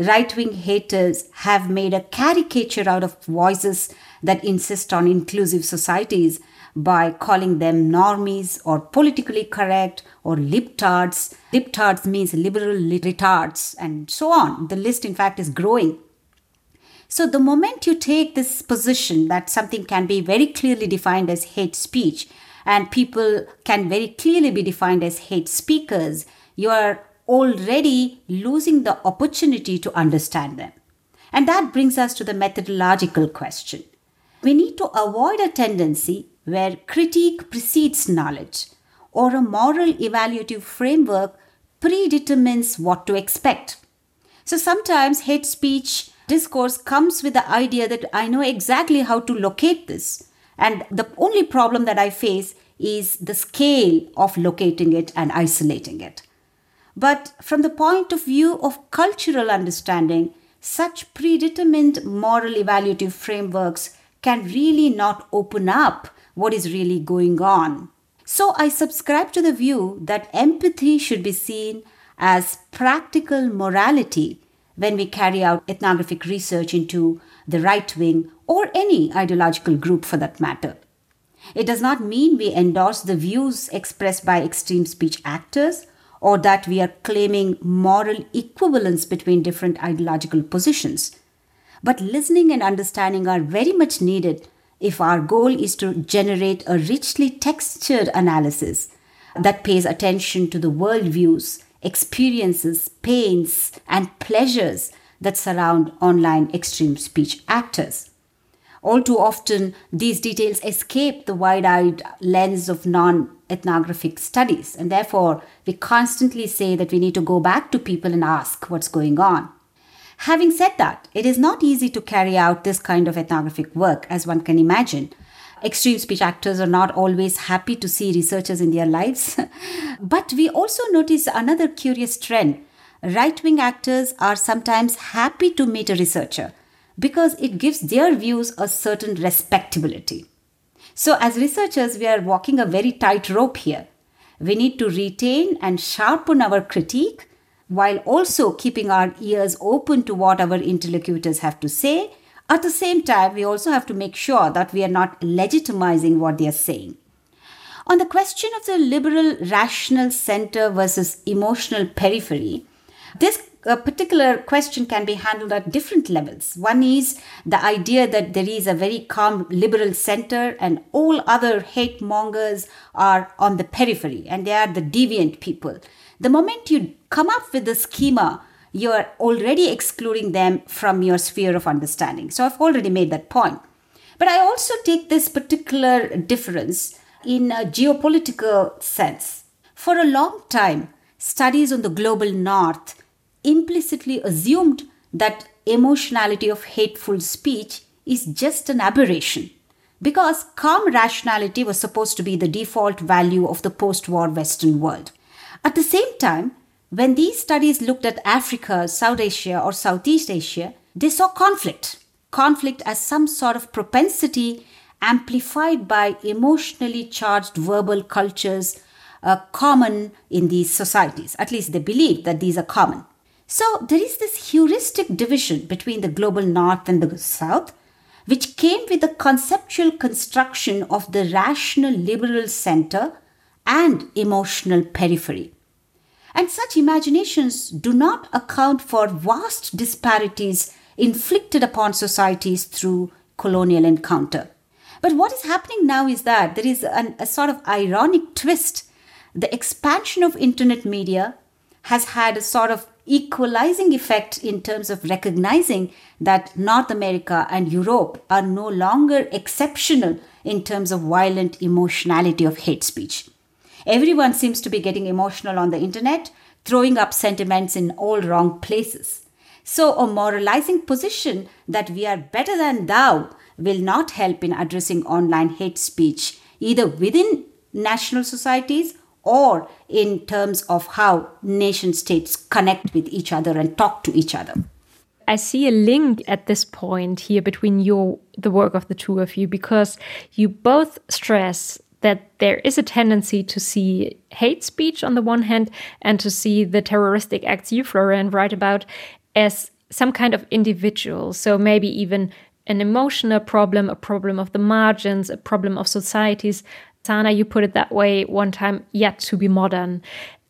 right wing haters have made a caricature out of voices that insist on inclusive societies by calling them normies or politically correct or libtards. Libtards means liberal retards and so on. The list, in fact, is growing. So, the moment you take this position that something can be very clearly defined as hate speech and people can very clearly be defined as hate speakers, you are already losing the opportunity to understand them. And that brings us to the methodological question. We need to avoid a tendency where critique precedes knowledge or a moral evaluative framework predetermines what to expect. So sometimes hate speech discourse comes with the idea that I know exactly how to locate this. And the only problem that I face is the scale of locating it and isolating it. But from the point of view of cultural understanding, such predetermined moral evaluative frameworks can really not open up what is really going on. So I subscribe to the view that empathy should be seen as practical morality when we carry out ethnographic research into the right wing or any ideological group for that matter. It does not mean we endorse the views expressed by extreme speech actors or that we are claiming moral equivalence between different ideological positions. But listening and understanding are very much needed if our goal is to generate a richly textured analysis that pays attention to the worldviews, experiences, pains, and pleasures that surround online extreme speech actors. All too often, these details escape the wide eyed lens of non ethnographic studies, and therefore, we constantly say that we need to go back to people and ask what's going on. Having said that, it is not easy to carry out this kind of ethnographic work, as one can imagine. Extreme speech actors are not always happy to see researchers in their lives. but we also notice another curious trend. Right wing actors are sometimes happy to meet a researcher because it gives their views a certain respectability. So, as researchers, we are walking a very tight rope here. We need to retain and sharpen our critique while also keeping our ears open to what our interlocutors have to say. At the same time, we also have to make sure that we are not legitimizing what they are saying. On the question of the liberal rational center versus emotional periphery, this uh, particular question can be handled at different levels. One is the idea that there is a very calm liberal center and all other hate mongers are on the periphery and they are the deviant people. The moment you come up with a schema, you are already excluding them from your sphere of understanding. So I've already made that point. But I also take this particular difference in a geopolitical sense. For a long time, studies on the global north implicitly assumed that emotionality of hateful speech is just an aberration because calm rationality was supposed to be the default value of the post war Western world. At the same time, when these studies looked at Africa, South Asia, or Southeast Asia, they saw conflict. Conflict as some sort of propensity amplified by emotionally charged verbal cultures uh, common in these societies. At least they believe that these are common. So there is this heuristic division between the global north and the south, which came with the conceptual construction of the rational liberal center and emotional periphery. And such imaginations do not account for vast disparities inflicted upon societies through colonial encounter. But what is happening now is that there is an, a sort of ironic twist. The expansion of internet media has had a sort of equalizing effect in terms of recognizing that North America and Europe are no longer exceptional in terms of violent emotionality of hate speech. Everyone seems to be getting emotional on the internet, throwing up sentiments in all wrong places. So, a moralizing position that we are better than thou will not help in addressing online hate speech, either within national societies or in terms of how nation states connect with each other and talk to each other. I see a link at this point here between your the work of the two of you because you both stress that there is a tendency to see hate speech on the one hand and to see the terroristic acts you, Florian, write about as some kind of individual. So maybe even an emotional problem, a problem of the margins, a problem of societies. Sahana, you put it that way one time, yet to be modern.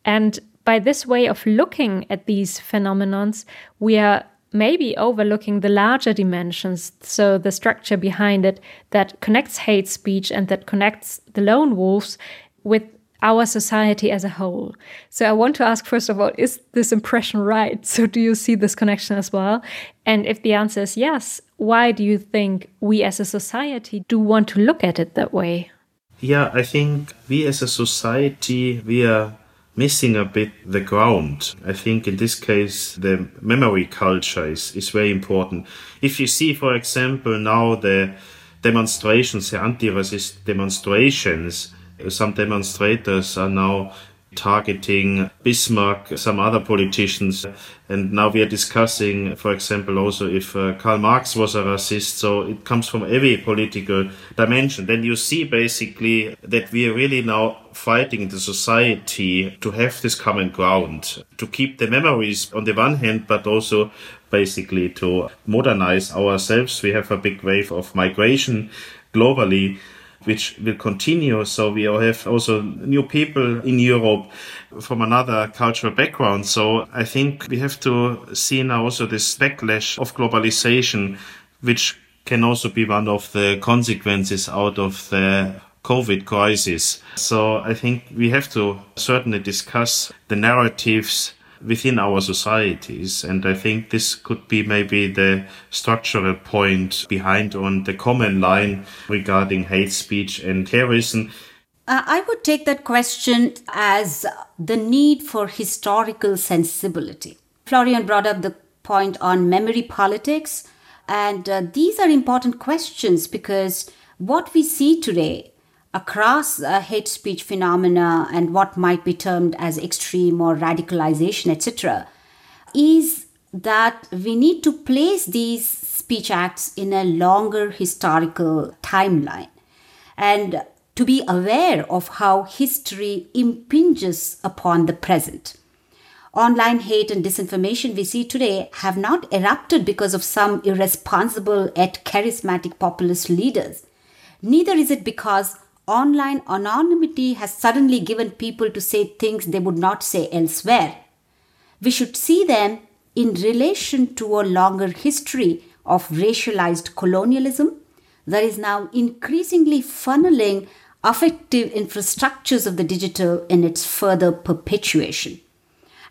And by this way of looking at these phenomenons, we are maybe overlooking the larger dimensions, so the structure behind it that connects hate speech and that connects the lone wolves with our society as a whole. So I want to ask first of all, is this impression right? So do you see this connection as well? And if the answer is yes, why do you think we as a society do want to look at it that way? Yeah, I think we as a society, we are missing a bit the ground. I think in this case, the memory culture is, is very important. If you see, for example, now the demonstrations, the anti-racist demonstrations, some demonstrators are now targeting Bismarck, some other politicians. And now we are discussing, for example, also if uh, Karl Marx was a racist. So it comes from every political dimension. Then you see basically that we are really now fighting the society to have this common ground, to keep the memories on the one hand, but also basically to modernize ourselves. We have a big wave of migration globally which will continue. So we have also new people in Europe from another cultural background. So I think we have to see now also this backlash of globalization, which can also be one of the consequences out of the COVID crisis. So I think we have to certainly discuss the narratives within our societies. And I think this could be maybe the structural point behind on the common line regarding hate speech and terrorism. Uh, I would take that question as the need for historical sensibility. Florian brought up the point on memory politics, and uh, these are important questions because what we see today across uh, hate speech phenomena and what might be termed as extreme or radicalization, etc., is that we need to place these speech acts in a longer historical timeline and to be aware of how history impinges upon the present. Online hate and disinformation we see today have not erupted because of some irresponsible yet charismatic populist leaders. Neither is it because online anonymity has suddenly given people to say things they would not say elsewhere. We should see them in relation to a longer history of racialized colonialism that is now increasingly funneling affective infrastructures of the digital in its further perpetuation.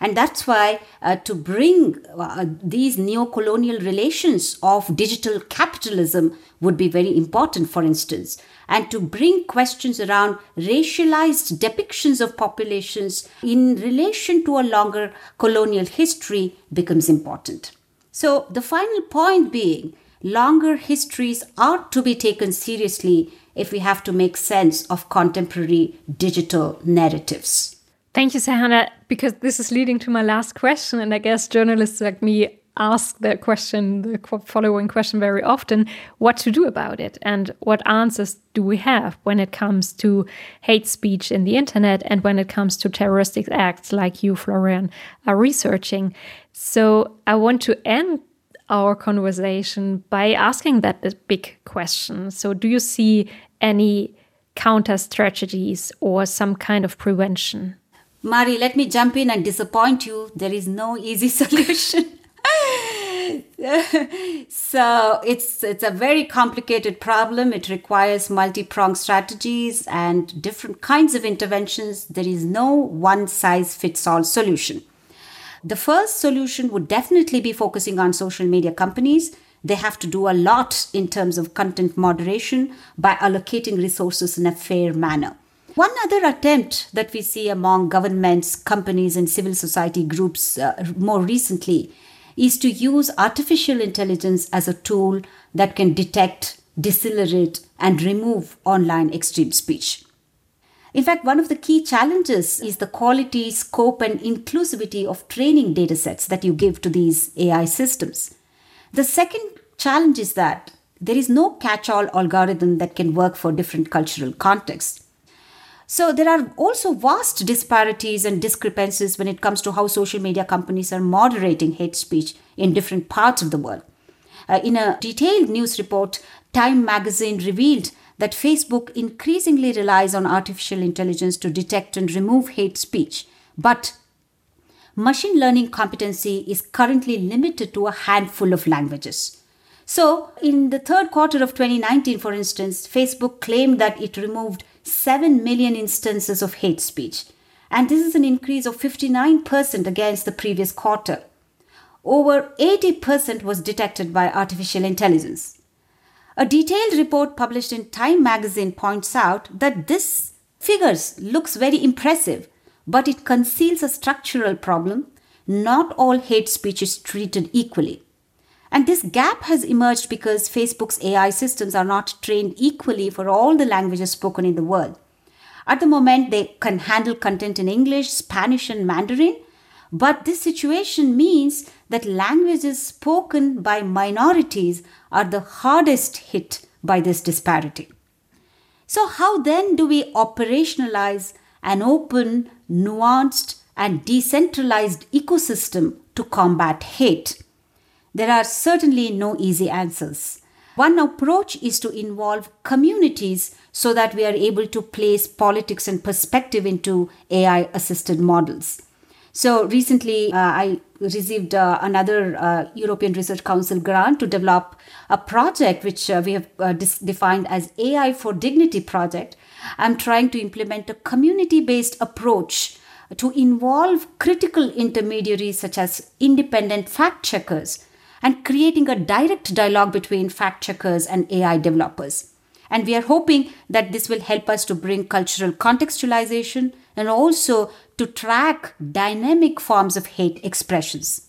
And that's why uh, to bring uh, these neo-colonial relations of digital capitalism would be very important, for instance, and to bring questions around racialized depictions of populations in relation to a longer colonial history becomes important. So the final point being, longer histories are to be taken seriously if we have to make sense of contemporary digital narratives. Thank you, Sahana, because this is leading to my last question. And I guess journalists like me ask that question, the following question very often what to do about it and what answers do we have when it comes to hate speech in the internet and when it comes to terroristic acts like you, Florian, are researching. So I want to end our conversation by asking that big question. So, do you see any counter strategies or some kind of prevention? Mari, let me jump in and disappoint you. There is no easy solution. so it's it's a very complicated problem. It requires multi-pronged strategies and different kinds of interventions. There is no one size fits all solution. The first solution would definitely be focusing on social media companies. They have to do a lot in terms of content moderation by allocating resources in a fair manner. One other attempt that we see among governments, companies, and civil society groups uh, more recently is to use artificial intelligence as a tool that can detect, decelerate, and remove online extreme speech. In fact, one of the key challenges is the quality, scope, and inclusivity of training datasets that you give to these AI systems. The second challenge is that there is no catch all algorithm that can work for different cultural contexts. So there are also vast disparities and discrepancies when it comes to how social media companies are moderating hate speech in different parts of the world. Uh, in a detailed news report, Time magazine revealed that Facebook increasingly relies on artificial intelligence to detect and remove hate speech, but machine learning competency is currently limited to a handful of languages. So, in the third quarter of 2019, for instance, Facebook claimed that it removed 7 million instances of hate speech. And this is an increase of 59% against the previous quarter. Over 80% was detected by artificial intelligence. A detailed report published in Time magazine points out that this figures looks very impressive, but it conceals a structural problem. Not all hate speech is treated equally. And this gap has emerged because Facebook's AI systems are not trained equally for all the languages spoken in the world. At the moment, they can handle content in English, Spanish, and Mandarin, but this situation means that languages spoken by minorities are the hardest hit by this disparity. So, how then do we operationalize an open, nuanced, and decentralized ecosystem to combat hate? There are certainly no easy answers. One approach is to involve communities so that we are able to place politics and perspective into AI assisted models. So recently, uh, I received uh, another uh, European Research Council grant to develop a project which uh, we have uh, dis- defined as AI for Dignity project. I'm trying to implement a community based approach to involve critical intermediaries such as independent fact checkers and creating a direct dialogue between fact checkers and AI developers. And we are hoping that this will help us to bring cultural contextualization and also to track dynamic forms of hate expressions.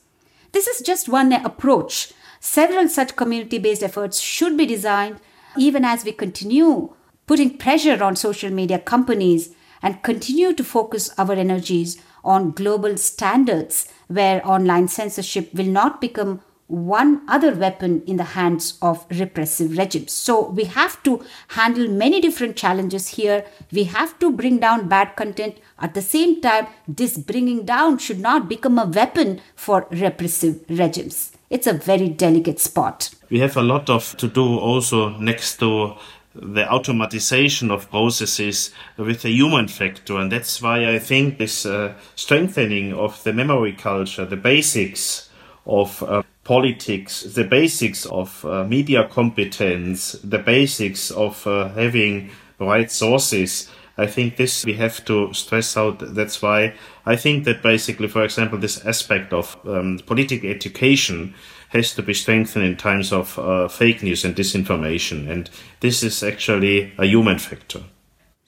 This is just one approach. Several such community based efforts should be designed even as we continue putting pressure on social media companies and continue to focus our energies on global standards where online censorship will not become one other weapon in the hands of repressive regimes. So we have to handle many different challenges here. We have to bring down bad content. At the same time, this bringing down should not become a weapon for repressive regimes. It's a very delicate spot. We have a lot of to do also next to the automatization of processes with a human factor. And that's why I think this uh, strengthening of the memory culture, the basics of uh, politics, the basics of uh, media competence, the basics of uh, having right sources. I think this we have to stress out. That's why I think that basically, for example, this aspect of um, political education has to be strengthened in times of uh, fake news and disinformation. And this is actually a human factor.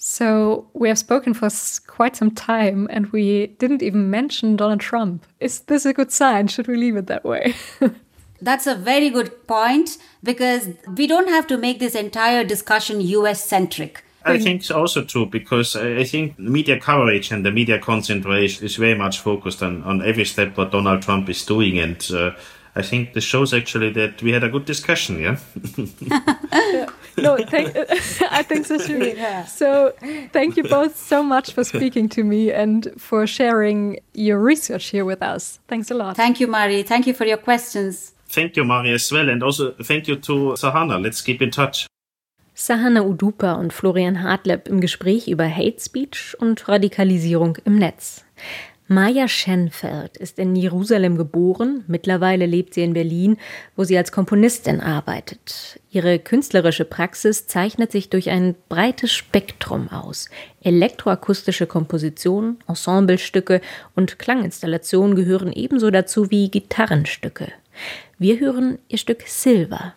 So we have spoken for quite some time and we didn't even mention Donald Trump. Is this a good sign? Should we leave it that way? That's a very good point because we don't have to make this entire discussion US centric. I think also true because I think media coverage and the media concentration is very much focused on, on every step what Donald Trump is doing and uh, I think this shows actually that we had a good discussion, yeah? yeah. No, thank, I think so too. Yeah. So, thank you both so much for speaking to me and for sharing your research here with us. Thanks a lot. Thank you, Mari. Thank you for your questions. Thank you, Mari, as well. And also thank you to Sahana. Let's keep in touch. Sahana Udupa und Florian Hartleb im Gespräch über Hate Speech und Radikalisierung im Netz. Maya Schenfeld ist in Jerusalem geboren, mittlerweile lebt sie in Berlin, wo sie als Komponistin arbeitet. Ihre künstlerische Praxis zeichnet sich durch ein breites Spektrum aus. Elektroakustische Kompositionen, Ensemblestücke und Klanginstallationen gehören ebenso dazu wie Gitarrenstücke. Wir hören ihr Stück Silver.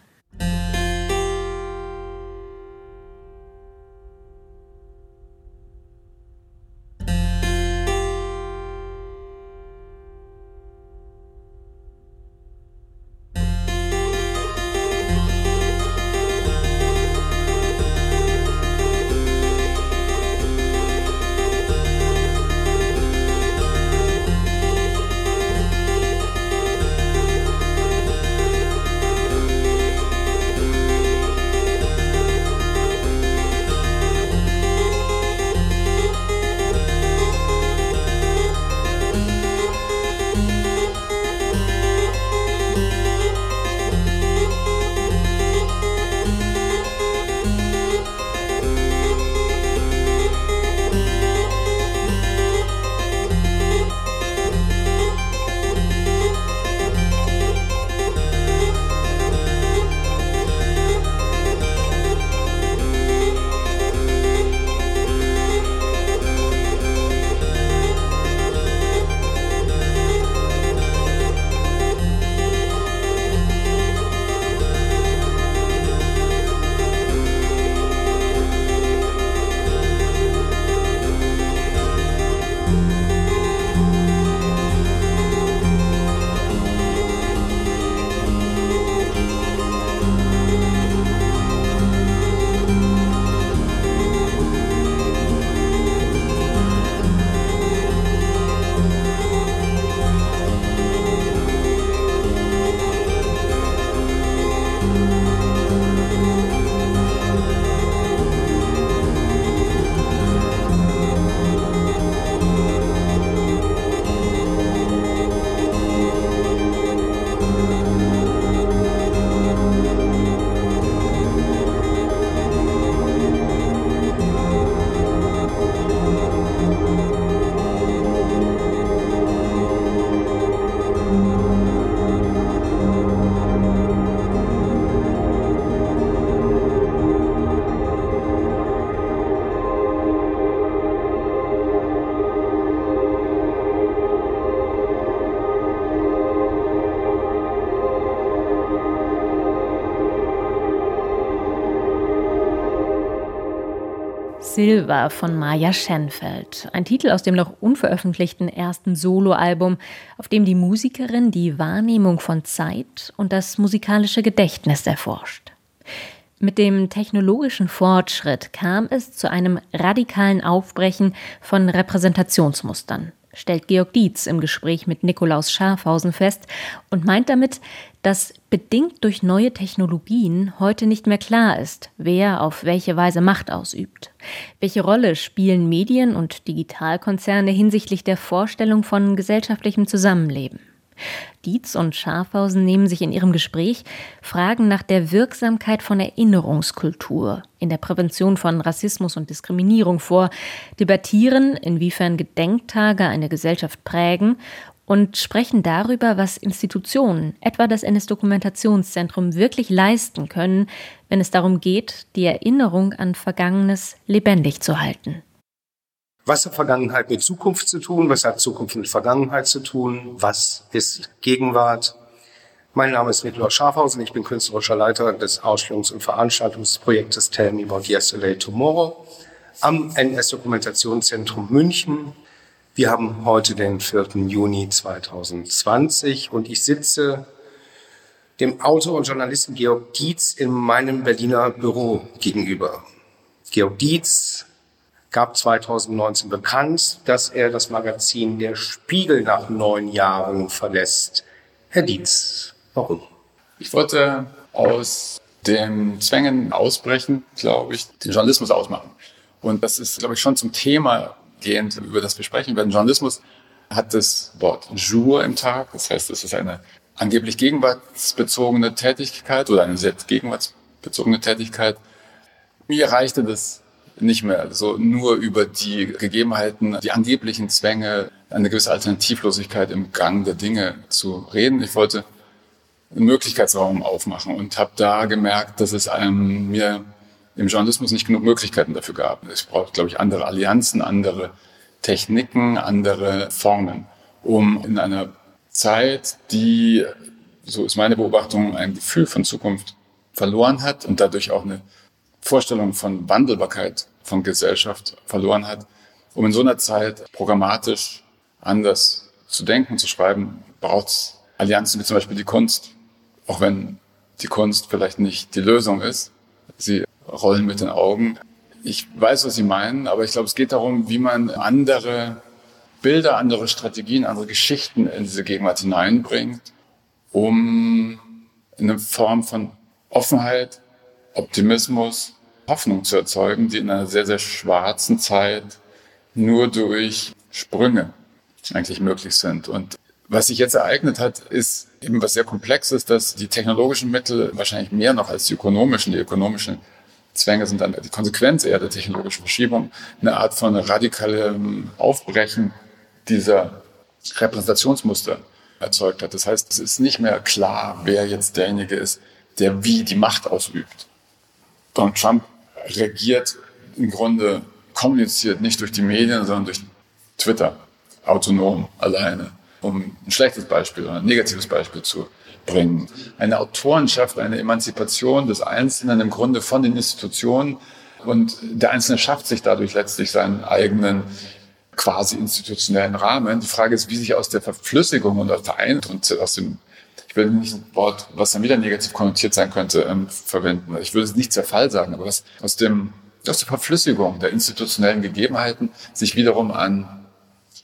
Silva von Maja Schenfeld. Ein Titel aus dem noch unveröffentlichten ersten Soloalbum, auf dem die Musikerin die Wahrnehmung von Zeit und das musikalische Gedächtnis erforscht. Mit dem technologischen Fortschritt kam es zu einem radikalen Aufbrechen von Repräsentationsmustern stellt Georg Dietz im Gespräch mit Nikolaus Schafhausen fest und meint damit, dass bedingt durch neue Technologien heute nicht mehr klar ist, wer auf welche Weise Macht ausübt. Welche Rolle spielen Medien und Digitalkonzerne hinsichtlich der Vorstellung von gesellschaftlichem Zusammenleben? Dietz und Schafhausen nehmen sich in ihrem Gespräch Fragen nach der Wirksamkeit von Erinnerungskultur in der Prävention von Rassismus und Diskriminierung vor, debattieren, inwiefern Gedenktage eine Gesellschaft prägen und sprechen darüber, was Institutionen, etwa das NS-Dokumentationszentrum, wirklich leisten können, wenn es darum geht, die Erinnerung an Vergangenes lebendig zu halten. Was hat Vergangenheit mit Zukunft zu tun? Was hat Zukunft mit Vergangenheit zu tun? Was ist Gegenwart? Mein Name ist Nikolaus Schafhausen. Ich bin künstlerischer Leiter des Ausstellungs- und Veranstaltungsprojektes Tell Me About Yesterday Tomorrow am NS-Dokumentationszentrum München. Wir haben heute den 4. Juni 2020 und ich sitze dem Autor und Journalisten Georg Dietz in meinem Berliner Büro gegenüber. Georg Dietz gab 2019 bekannt, dass er das Magazin Der Spiegel nach neun Jahren verlässt. Herr Dietz, warum? Ich wollte aus den Zwängen ausbrechen, glaube ich, den Journalismus ausmachen. Und das ist, glaube ich, schon zum Thema gehend, über das wir sprechen werden. Journalismus hat das Wort Jour im Tag. Das heißt, es ist eine angeblich gegenwartsbezogene Tätigkeit oder eine sehr gegenwartsbezogene Tätigkeit. Mir reichte das nicht mehr so nur über die Gegebenheiten, die angeblichen Zwänge, eine gewisse Alternativlosigkeit im Gang der Dinge zu reden. Ich wollte einen Möglichkeitsraum aufmachen und habe da gemerkt, dass es einem mir im Journalismus nicht genug Möglichkeiten dafür gab. Es braucht, glaube ich, andere Allianzen, andere Techniken, andere Formen, um in einer Zeit, die, so ist meine Beobachtung, ein Gefühl von Zukunft verloren hat und dadurch auch eine Vorstellung von Wandelbarkeit von Gesellschaft verloren hat, um in so einer Zeit programmatisch anders zu denken, zu schreiben, braucht es Allianzen wie zum Beispiel die Kunst, auch wenn die Kunst vielleicht nicht die Lösung ist. Sie rollen mit den Augen. Ich weiß, was Sie meinen, aber ich glaube, es geht darum, wie man andere Bilder, andere Strategien, andere Geschichten in diese Gegenwart hineinbringt, um eine Form von Offenheit, Optimismus, Hoffnung zu erzeugen, die in einer sehr, sehr schwarzen Zeit nur durch Sprünge eigentlich möglich sind. Und was sich jetzt ereignet hat, ist eben was sehr Komplexes, dass die technologischen Mittel wahrscheinlich mehr noch als die ökonomischen, die ökonomischen Zwänge sind dann die Konsequenz eher der technologischen Verschiebung, eine Art von radikalem Aufbrechen dieser Repräsentationsmuster erzeugt hat. Das heißt, es ist nicht mehr klar, wer jetzt derjenige ist, der wie die Macht ausübt. Donald Trump regiert im Grunde, kommuniziert nicht durch die Medien, sondern durch Twitter, autonom, alleine, um ein schlechtes Beispiel oder ein negatives Beispiel zu bringen. Eine Autorenschaft, eine Emanzipation des Einzelnen im Grunde von den Institutionen und der Einzelne schafft sich dadurch letztlich seinen eigenen quasi institutionellen Rahmen. Die Frage ist, wie sich aus der Verflüssigung und der Ein und aus dem ich will nicht ein Wort, was dann wieder negativ konnotiert sein könnte, ähm, verwenden. Ich würde es nicht Zerfall sagen, aber was aus dem aus der Verflüssigung der institutionellen Gegebenheiten sich wiederum an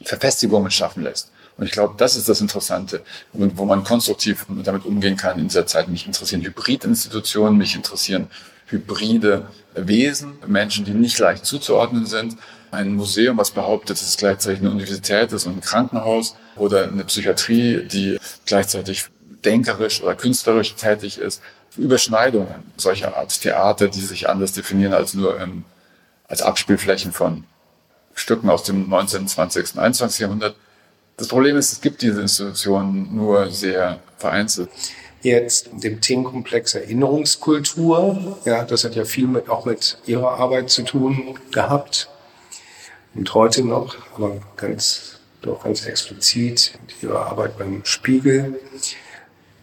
Verfestigungen schaffen lässt. Und ich glaube, das ist das Interessante, wo man konstruktiv damit umgehen kann in dieser Zeit. Mich interessieren Hybridinstitutionen, mich interessieren hybride Wesen, Menschen, die nicht leicht zuzuordnen sind. Ein Museum, was behauptet, dass es gleichzeitig eine Universität ist und ein Krankenhaus oder eine Psychiatrie, die gleichzeitig denkerisch oder künstlerisch tätig ist. Überschneidungen solcher Art Theater, die sich anders definieren als nur im, als Abspielflächen von Stücken aus dem 19., 20., 21. Jahrhundert. Das Problem ist, es gibt diese Institutionen nur sehr vereinzelt. Jetzt dem Themenkomplex Erinnerungskultur. Ja, das hat ja viel mit, auch mit Ihrer Arbeit zu tun gehabt. Und heute noch, aber ganz, doch ganz explizit, Ihre Arbeit beim Spiegel.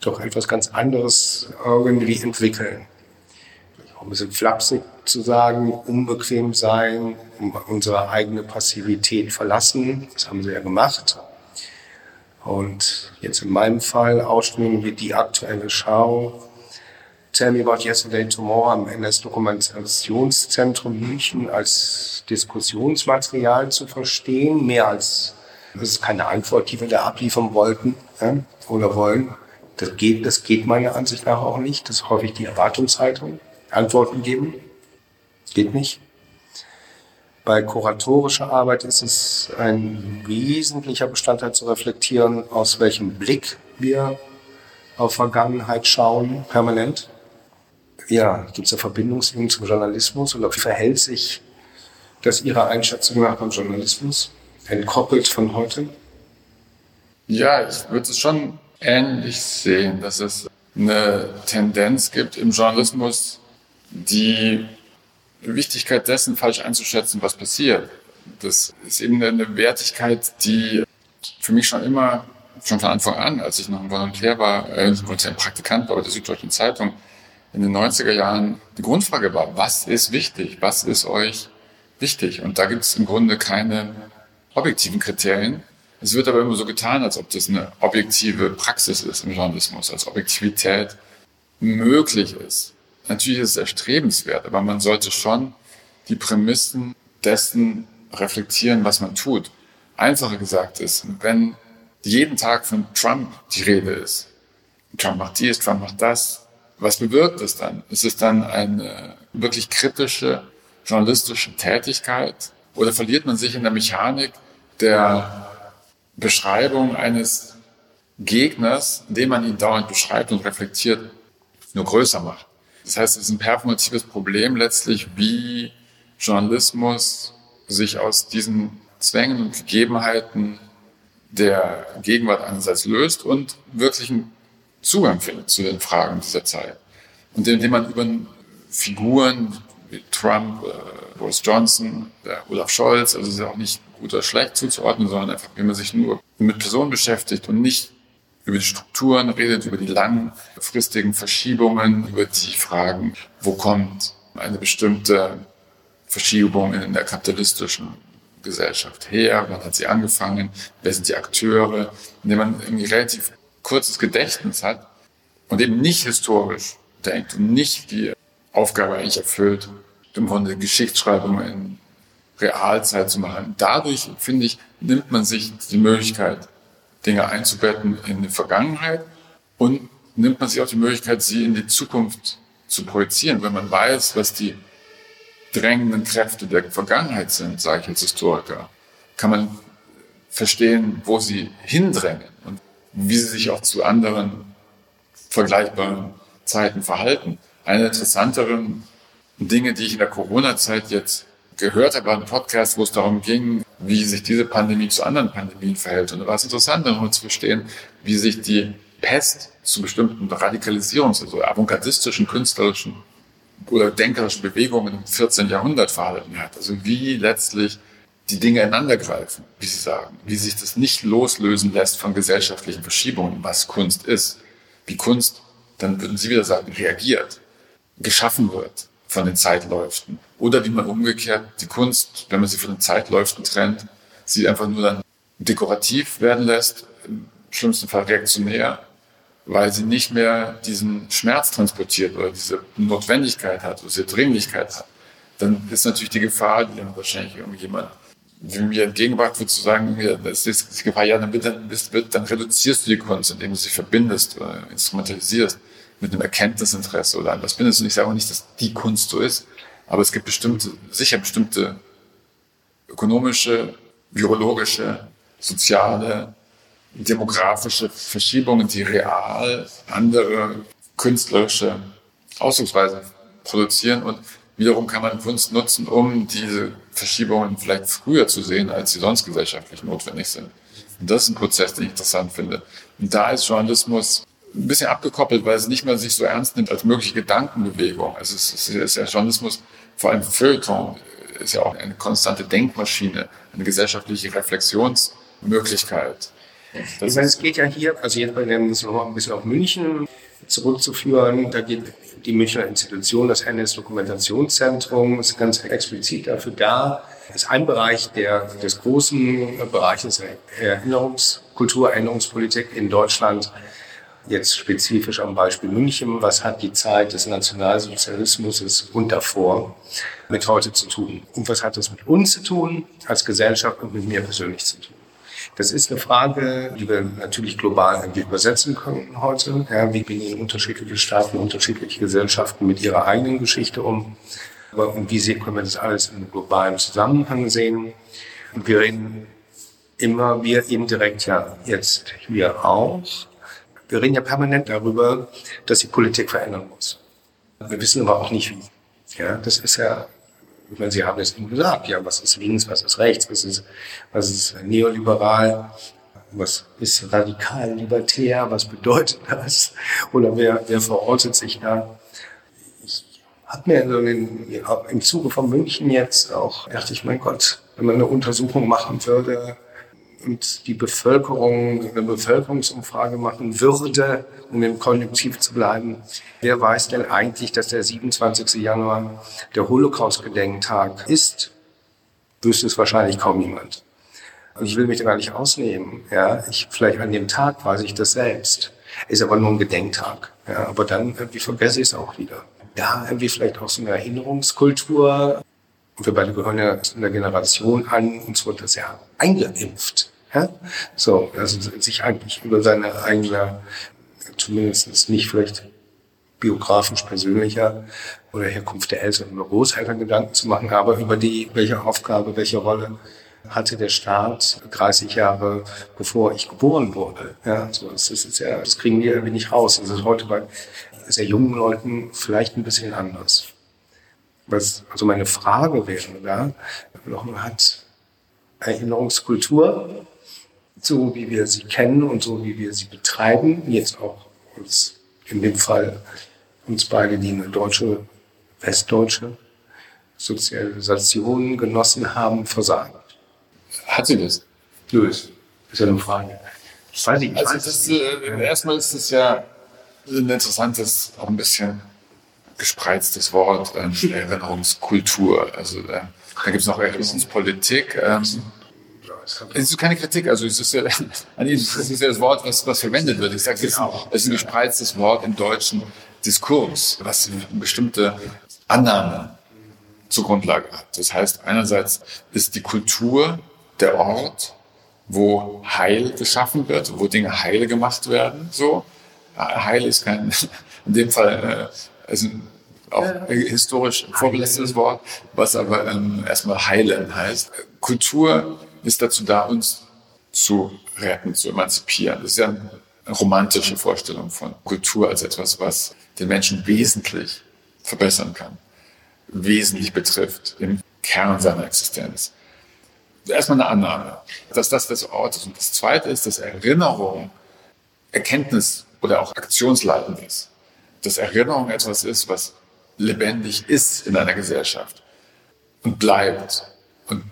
Doch etwas ganz anderes irgendwie entwickeln. Auch ein bisschen flapsig zu sagen, unbequem sein, unsere eigene Passivität verlassen. Das haben Sie ja gemacht. Und jetzt in meinem Fall Ausstellungen wie die aktuelle Schau Tell Me About Yesterday Tomorrow am NS-Dokumentationszentrum München als Diskussionsmaterial zu verstehen, mehr als, das ist keine Antwort, die wir da abliefern wollten ja, oder wollen. Das geht, das geht meiner Ansicht nach auch nicht. Das ist häufig die Erwartungshaltung. Antworten geben. Geht nicht. Bei kuratorischer Arbeit ist es ein wesentlicher Bestandteil zu reflektieren, aus welchem Blick wir auf Vergangenheit schauen, permanent. Ja, gibt es da Verbindungslinien zum Journalismus oder wie verhält sich das Ihrer Einschätzung nach beim Journalismus, entkoppelt von heute? Ja, ich würde es schon ähnlich sehen, dass es eine Tendenz gibt im Journalismus, die Wichtigkeit dessen falsch einzuschätzen, was passiert. Das ist eben eine Wertigkeit, die für mich schon immer, schon von Anfang an, als ich noch ein Volontär war, äh, ein Praktikant war bei der Süddeutschen Zeitung, in den 90er Jahren die Grundfrage war, was ist wichtig? Was ist euch wichtig? Und da gibt es im Grunde keine objektiven Kriterien. Es wird aber immer so getan, als ob das eine objektive Praxis ist im Journalismus, als Objektivität möglich ist. Natürlich ist es erstrebenswert, aber man sollte schon die Prämissen dessen reflektieren, was man tut. Einfacher gesagt ist, wenn jeden Tag von Trump die Rede ist, Trump macht dies, Trump macht das, was bewirkt es dann? Ist es dann eine wirklich kritische journalistische Tätigkeit oder verliert man sich in der Mechanik der Beschreibung eines Gegners, indem man ihn dauernd beschreibt und reflektiert, nur größer macht? Das heißt, es ist ein performatives Problem letztlich, wie Journalismus sich aus diesen Zwängen und Gegebenheiten der Gegenwart einerseits löst und wirklichen Zugang findet zu den Fragen dieser Zeit. Und indem man über Figuren wie Trump, äh, Boris Johnson, Olaf Scholz, also es ist auch nicht gut oder schlecht zuzuordnen, sondern einfach, wenn man sich nur mit Personen beschäftigt und nicht über die Strukturen redet, über die langfristigen Verschiebungen, über die Fragen, wo kommt eine bestimmte Verschiebung in der kapitalistischen Gesellschaft her, wann hat sie angefangen, wer sind die Akteure, indem man irgendwie relativ kurzes Gedächtnis hat und eben nicht historisch denkt und nicht die Aufgabe eigentlich erfüllt, im Grunde Geschichtsschreibung in Realzeit zu machen. Dadurch, finde ich, nimmt man sich die Möglichkeit, Dinge einzubetten in die Vergangenheit und nimmt man sich auch die Möglichkeit, sie in die Zukunft zu projizieren. Wenn man weiß, was die drängenden Kräfte der Vergangenheit sind, sage ich als Historiker, kann man verstehen, wo sie hindrängen und wie sie sich auch zu anderen vergleichbaren Zeiten verhalten. Eine interessanteren Dinge, die ich in der Corona-Zeit jetzt gehört habe, war ein Podcast, wo es darum ging, wie sich diese Pandemie zu anderen Pandemien verhält. Und da war es interessant, darüber zu verstehen, wie sich die Pest zu bestimmten Radikalisierungs-, also avantgardistischen, künstlerischen oder denkerischen Bewegungen im 14. Jahrhundert verhalten hat. Also wie letztlich die Dinge ineinander greifen, wie Sie sagen, wie sich das nicht loslösen lässt von gesellschaftlichen Verschiebungen, was Kunst ist, wie Kunst, dann würden Sie wieder sagen, reagiert, geschaffen wird von den Zeitläuften. Oder wie man umgekehrt die Kunst, wenn man sie von den Zeitläuften trennt, sie einfach nur dann dekorativ werden lässt, im schlimmsten Fall reaktionär, weil sie nicht mehr diesen Schmerz transportiert oder diese Notwendigkeit hat oder diese Dringlichkeit hat. Dann ist natürlich die Gefahr, die dann wahrscheinlich irgendjemand wie mir entgegengebracht wird, zu sagen, das ist die Gefahr, ja, dann, dann, dann reduzierst du die Kunst, indem du sie verbindest oder instrumentalisierst mit einem Erkenntnisinteresse oder etwas bindest. Und ich sage auch nicht, dass die Kunst so ist, aber es gibt bestimmte, sicher bestimmte ökonomische, virologische, soziale, demografische Verschiebungen, die real andere künstlerische Ausdrucksweisen produzieren und wiederum kann man Kunst nutzen, um diese Verschiebungen vielleicht früher zu sehen, als sie sonst gesellschaftlich notwendig sind. Und das ist ein Prozess, den ich interessant finde. Und da ist Journalismus ein bisschen abgekoppelt, weil es nicht mehr sich so ernst nimmt als mögliche Gedankenbewegung. Also es ist, es ist ja Journalismus, vor allem Feuilleton, ist ja auch eine konstante Denkmaschine, eine gesellschaftliche Reflexionsmöglichkeit. Das ich meine, es geht ja hier, also jetzt bei dem so ein bisschen auf München zurückzuführen, da geht die Münchner Institution, das NS Dokumentationszentrum, ist ganz explizit dafür da. Das ist ein Bereich der, des großen Bereiches Erinnerungs, Kulturerinnerungspolitik in Deutschland jetzt spezifisch am Beispiel München, was hat die Zeit des Nationalsozialismus und davor mit heute zu tun? Und was hat das mit uns zu tun als Gesellschaft und mit mir persönlich zu tun? Das ist eine Frage, die wir natürlich global irgendwie übersetzen können heute. Ja, wie gehen unterschiedliche Staaten, unterschiedliche Gesellschaften mit ihrer eigenen Geschichte um? Und wie können wir das alles im globalen Zusammenhang sehen? Und wir reden immer, wir indirekt ja jetzt hier auch. Wir reden ja permanent darüber, dass die Politik verändern muss. Wir wissen aber auch nicht wie. Ja, das ist ja, ich meine, Sie haben es eben gesagt, ja, was ist links, was ist rechts, was ist, was ist neoliberal, was ist radikal libertär, was bedeutet das? Oder wer, wer verortet sich da? Ich habe mir so in, im Zuge von München jetzt auch, dachte ich, mein Gott, wenn man eine Untersuchung machen würde, und die Bevölkerung eine Bevölkerungsumfrage machen würde, um im Konjunktiv zu bleiben. Wer weiß denn eigentlich, dass der 27. Januar der Holocaust-Gedenktag ist? Wüsste es wahrscheinlich kaum niemand. Und ich will mich da gar nicht ausnehmen. Ja, ich, vielleicht an dem Tag weiß ich das selbst. Ist aber nur ein Gedenktag. Ja, aber dann irgendwie vergesse ich es auch wieder. Ja, irgendwie vielleicht auch so eine Erinnerungskultur. Und wir beide gehören ja in der Generation an, uns wird das ja eingeimpft. Ja? So, also sich eigentlich über seine eigene, zumindest nicht vielleicht biografisch persönlicher oder Herkunft der Eltern oder Großeltern Gedanken zu machen, aber über die, welche Aufgabe, welche Rolle hatte der Staat 30 Jahre bevor ich geboren wurde. Ja, so, das ist ja, das kriegen wir irgendwie nicht raus. Das ist heute bei sehr jungen Leuten vielleicht ein bisschen anders. Was, also meine Frage wäre da, man hat Erinnerungskultur, so wie wir sie kennen und so wie wir sie betreiben, jetzt auch uns in dem Fall uns beide, die eine deutsche, westdeutsche Sozialisation genossen haben, versagt. Hat sie das? Nö, ist ja eine Frage. Ich weiß nicht. Also das, äh, erstmal ist es ja ein interessantes, auch ein bisschen gespreiztes Wort, ähm, Erinnerungskultur. Also äh, da gibt es noch Erinnerungspolitik. Ähm, es ist keine Kritik, also es ist ja, es ist ja das Wort, was, was verwendet wird. Ich sage, es, es ist ein gespreiztes Wort im deutschen Diskurs, was eine bestimmte Annahme zur Grundlage hat. Das heißt, einerseits ist die Kultur der Ort, wo Heil geschaffen wird, wo Dinge heil gemacht werden. So, Heil ist kein, in dem Fall, äh, also auch historisch vorbelastetes Wort, was aber ähm, erstmal heilen heißt. Kultur ist dazu da, uns zu retten, zu emanzipieren. Das ist ja eine romantische Vorstellung von Kultur als etwas, was den Menschen wesentlich verbessern kann, wesentlich betrifft im Kern seiner Existenz. Erstmal eine Annahme, dass das das Ort ist. Und das Zweite ist, dass Erinnerung Erkenntnis oder auch aktionsleitend ist. Dass Erinnerung etwas ist, was lebendig ist in einer Gesellschaft und bleibt. Und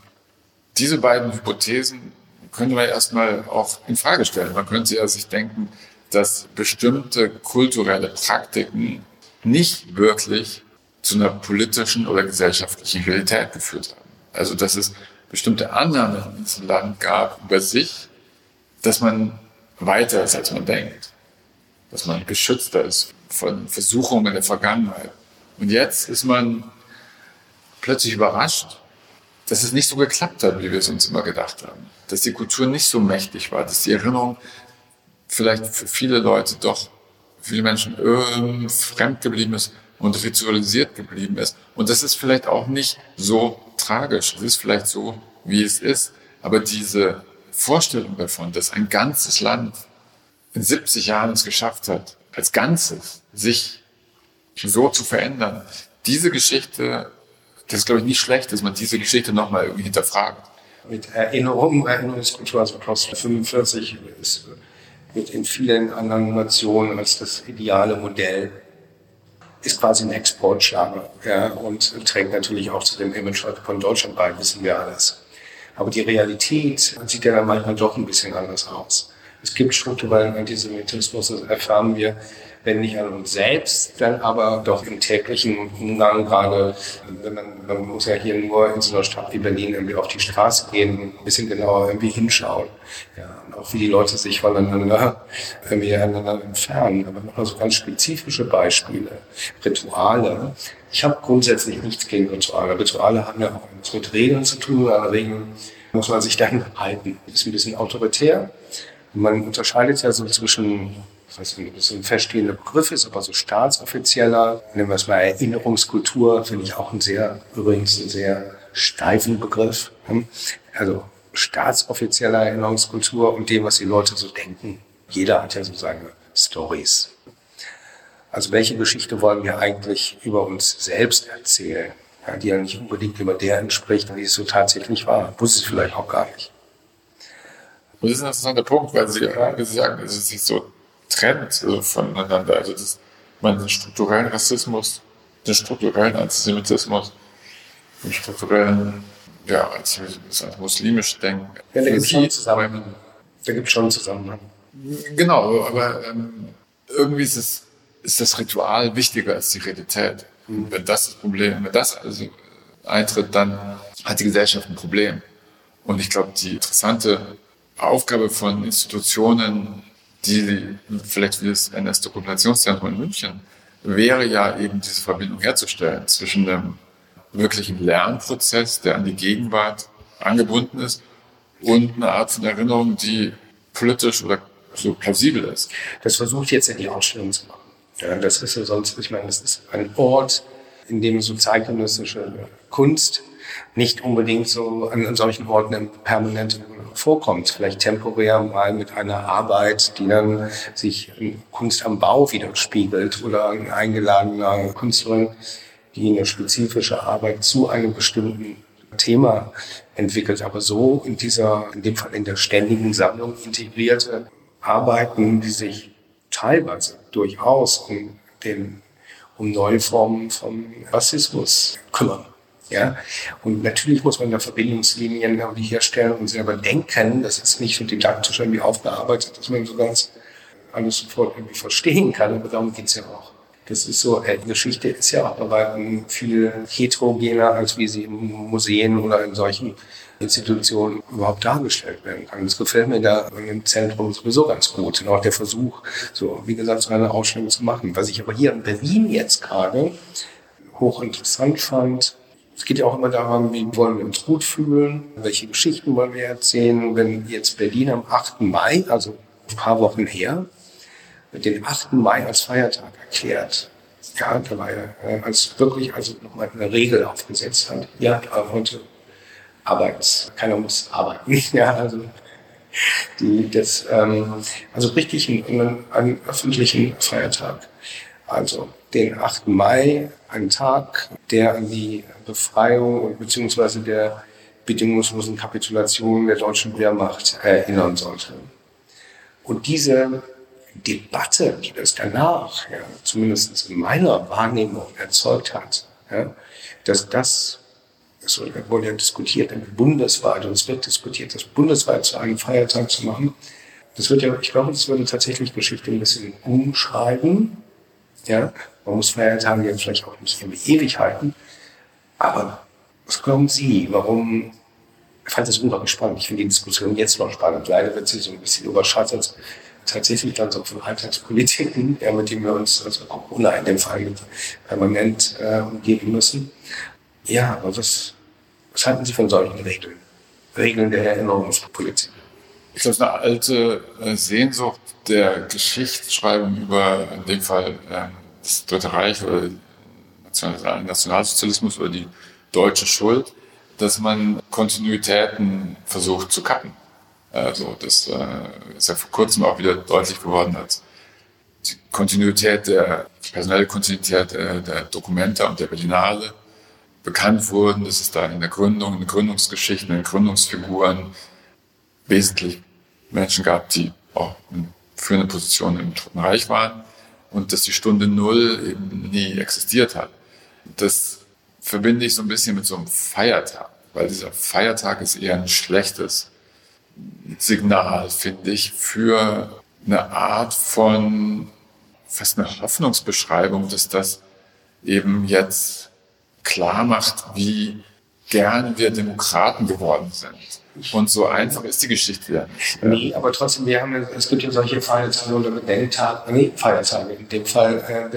diese beiden Hypothesen könnte man erstmal auch in Frage stellen. Man könnte ja sich denken, dass bestimmte kulturelle Praktiken nicht wirklich zu einer politischen oder gesellschaftlichen Realität geführt haben. Also dass es bestimmte Annahmen in diesem Land gab über sich, dass man weiter ist, als man denkt, dass man geschützter ist von Versuchungen der Vergangenheit. Und jetzt ist man plötzlich überrascht, dass es nicht so geklappt hat, wie wir es uns immer gedacht haben. Dass die Kultur nicht so mächtig war, dass die Erinnerung vielleicht für viele Leute doch, für viele Menschen äh, fremd geblieben ist und ritualisiert geblieben ist. Und das ist vielleicht auch nicht so tragisch. Es ist vielleicht so, wie es ist. Aber diese Vorstellung davon, dass ein ganzes Land in 70 Jahren es geschafft hat, als Ganzes sich so zu verändern, diese Geschichte das ist, glaube ich, nicht schlecht, dass man diese Geschichte nochmal irgendwie hinterfragt. Mit Erinnerung, Erinnerungskultur, also Klaus 45 ist mit in vielen anderen Nationen als das ideale Modell, ist quasi ein Exportschlager ja, und trägt natürlich auch zu dem Image von Deutschland bei, wissen wir alles. Aber die Realität sieht ja dann manchmal doch ein bisschen anders aus. Es gibt strukturellen Antisemitismus, das erfahren wir wenn nicht an uns selbst, dann aber doch im täglichen Umgang gerade, wenn man, man muss ja hier nur in so einer Stadt wie Berlin irgendwie auf die Straße gehen, ein bisschen genauer irgendwie hinschauen. Ja, und auch wie die Leute sich voneinander irgendwie aneinander entfernen. Aber noch so ganz spezifische Beispiele, Rituale. Ich habe grundsätzlich nichts gegen Rituale. Rituale haben ja auch mit Regeln zu tun. An Regeln muss man sich dann halten. Ist ein bisschen autoritär. Man unterscheidet ja so zwischen was ein, so ein feststehender Begriff ist, aber so staatsoffizieller, nennen wir es mal Erinnerungskultur, finde ich auch ein sehr, übrigens ein sehr steifen Begriff. Hm? Also staatsoffizieller Erinnerungskultur und dem, was die Leute so denken. Jeder hat ja so seine Stories. Also welche Geschichte wollen wir eigentlich über uns selbst erzählen, ja, die ja nicht unbedingt immer der entspricht, wie es so tatsächlich war. Wusste es vielleicht auch gar nicht. Das ist ein interessanter Punkt, weil Sie, Sie sagen, es sich so trennt also voneinander. Also das, man den strukturellen Rassismus, den strukturellen Antisemitismus, den strukturellen, ja, als, als muslimisch denken. Ja, da gibt es schon Zusammenhang. Da gibt schon Zusammenhang. Genau, aber ähm, irgendwie ist es ist das Ritual wichtiger als die Realität. Und wenn das das Problem, wenn das also eintritt, dann hat die Gesellschaft ein Problem. Und ich glaube, die interessante Aufgabe von Institutionen, die vielleicht wie das NS-Dokumentationszentrum in München, wäre ja eben diese Verbindung herzustellen zwischen einem wirklichen Lernprozess, der an die Gegenwart angebunden ist, und eine Art von Erinnerung, die politisch oder so plausibel ist. Das versucht jetzt in die Ausstellung zu machen. Ja, das ist ja sonst, ich meine, das ist ein Ort, in dem so zeitgenössische Kunst nicht unbedingt so an, solchen Orten permanent vorkommt. Vielleicht temporär mal mit einer Arbeit, die dann sich in Kunst am Bau widerspiegelt oder ein eingeladener Künstlerin, die eine spezifische Arbeit zu einem bestimmten Thema entwickelt. Aber so in dieser, in dem Fall in der ständigen Sammlung integrierte Arbeiten, die sich teilweise durchaus um, den, um neue Formen von Rassismus kümmern. Ja, und natürlich muss man da Verbindungslinien irgendwie herstellen und selber denken. Das ist nicht so didaktisch irgendwie aufgearbeitet, dass man so ganz alles sofort irgendwie verstehen kann. Aber darum geht's ja auch. Das ist so, äh, Geschichte ist ja auch bei weitem viel heterogener, als wie sie in Museen oder in solchen Institutionen überhaupt dargestellt werden kann. Das gefällt mir da im Zentrum sowieso ganz gut. Und auch der Versuch, so, wie gesagt, so eine Ausstellung zu machen. Was ich aber hier in Berlin jetzt gerade hochinteressant fand, es geht ja auch immer darum, wie wollen wir uns gut fühlen, welche Geschichten wollen wir erzählen. Wenn jetzt Berlin am 8. Mai, also ein paar Wochen her, den 8. Mai als Feiertag erklärt, ja, da war äh, als wirklich also nochmal eine Regel aufgesetzt hat. Ja, heute Arbeits, keiner muss arbeiten. Ja, also die, das, ähm, also richtig einen, einen öffentlichen Feiertag. Also den 8. Mai, ein Tag, der an die Befreiung bzw. der bedingungslosen Kapitulation der deutschen Wehrmacht erinnern sollte. Und diese Debatte, die das danach, ja, zumindest in meiner Wahrnehmung erzeugt hat, ja, dass das, es wurde ja diskutiert, bundesweit, und es wird diskutiert, das bundesweit zu einem Feiertag zu machen. Das wird ja, ich glaube, das würde tatsächlich Geschichte ein bisschen umschreiben. Ja, man muss Feiertage jetzt vielleicht auch nicht ewig halten. Aber was glauben Sie, warum ich fand das unglaublich spannend. Ich finde die Diskussion jetzt noch spannend. Leider wird sie so ein bisschen überschattet tatsächlich dann so von Alltagspolitiken, ja, mit denen wir uns, also Corona in dem Fall permanent äh, umgeben müssen. Ja, aber was, was halten Sie von solchen Regeln? Regeln der Erinnerungspolitik? Ich glaube, es ist eine alte äh, Sehnsucht der Geschichtsschreibung über, in dem Fall, äh, das Dritte Reich oder Nationalsozialismus oder die deutsche Schuld, dass man Kontinuitäten versucht zu kappen. Also das äh, ist ja vor kurzem auch wieder deutlich geworden, als die Kontinuität der personelle Kontinuität äh, der Dokumente und der Berlinale bekannt wurden, dass es da in der Gründung, in Gründungsgeschichten, in Gründungsfiguren wesentlich Menschen gab, die auch in führenden Positionen im Dritten Reich waren und dass die Stunde Null eben nie existiert hat. Das verbinde ich so ein bisschen mit so einem Feiertag, weil dieser Feiertag ist eher ein schlechtes Signal, finde ich, für eine Art von fast eine Hoffnungsbeschreibung, dass das eben jetzt klar macht, wie gern wir Demokraten geworden sind. Und so einfach ist die Geschichte ja nicht. Nee, aber trotzdem, wir haben, es gibt ja solche Feiertage oder Gedenktage, nee, Feiertage. In dem Fall, äh,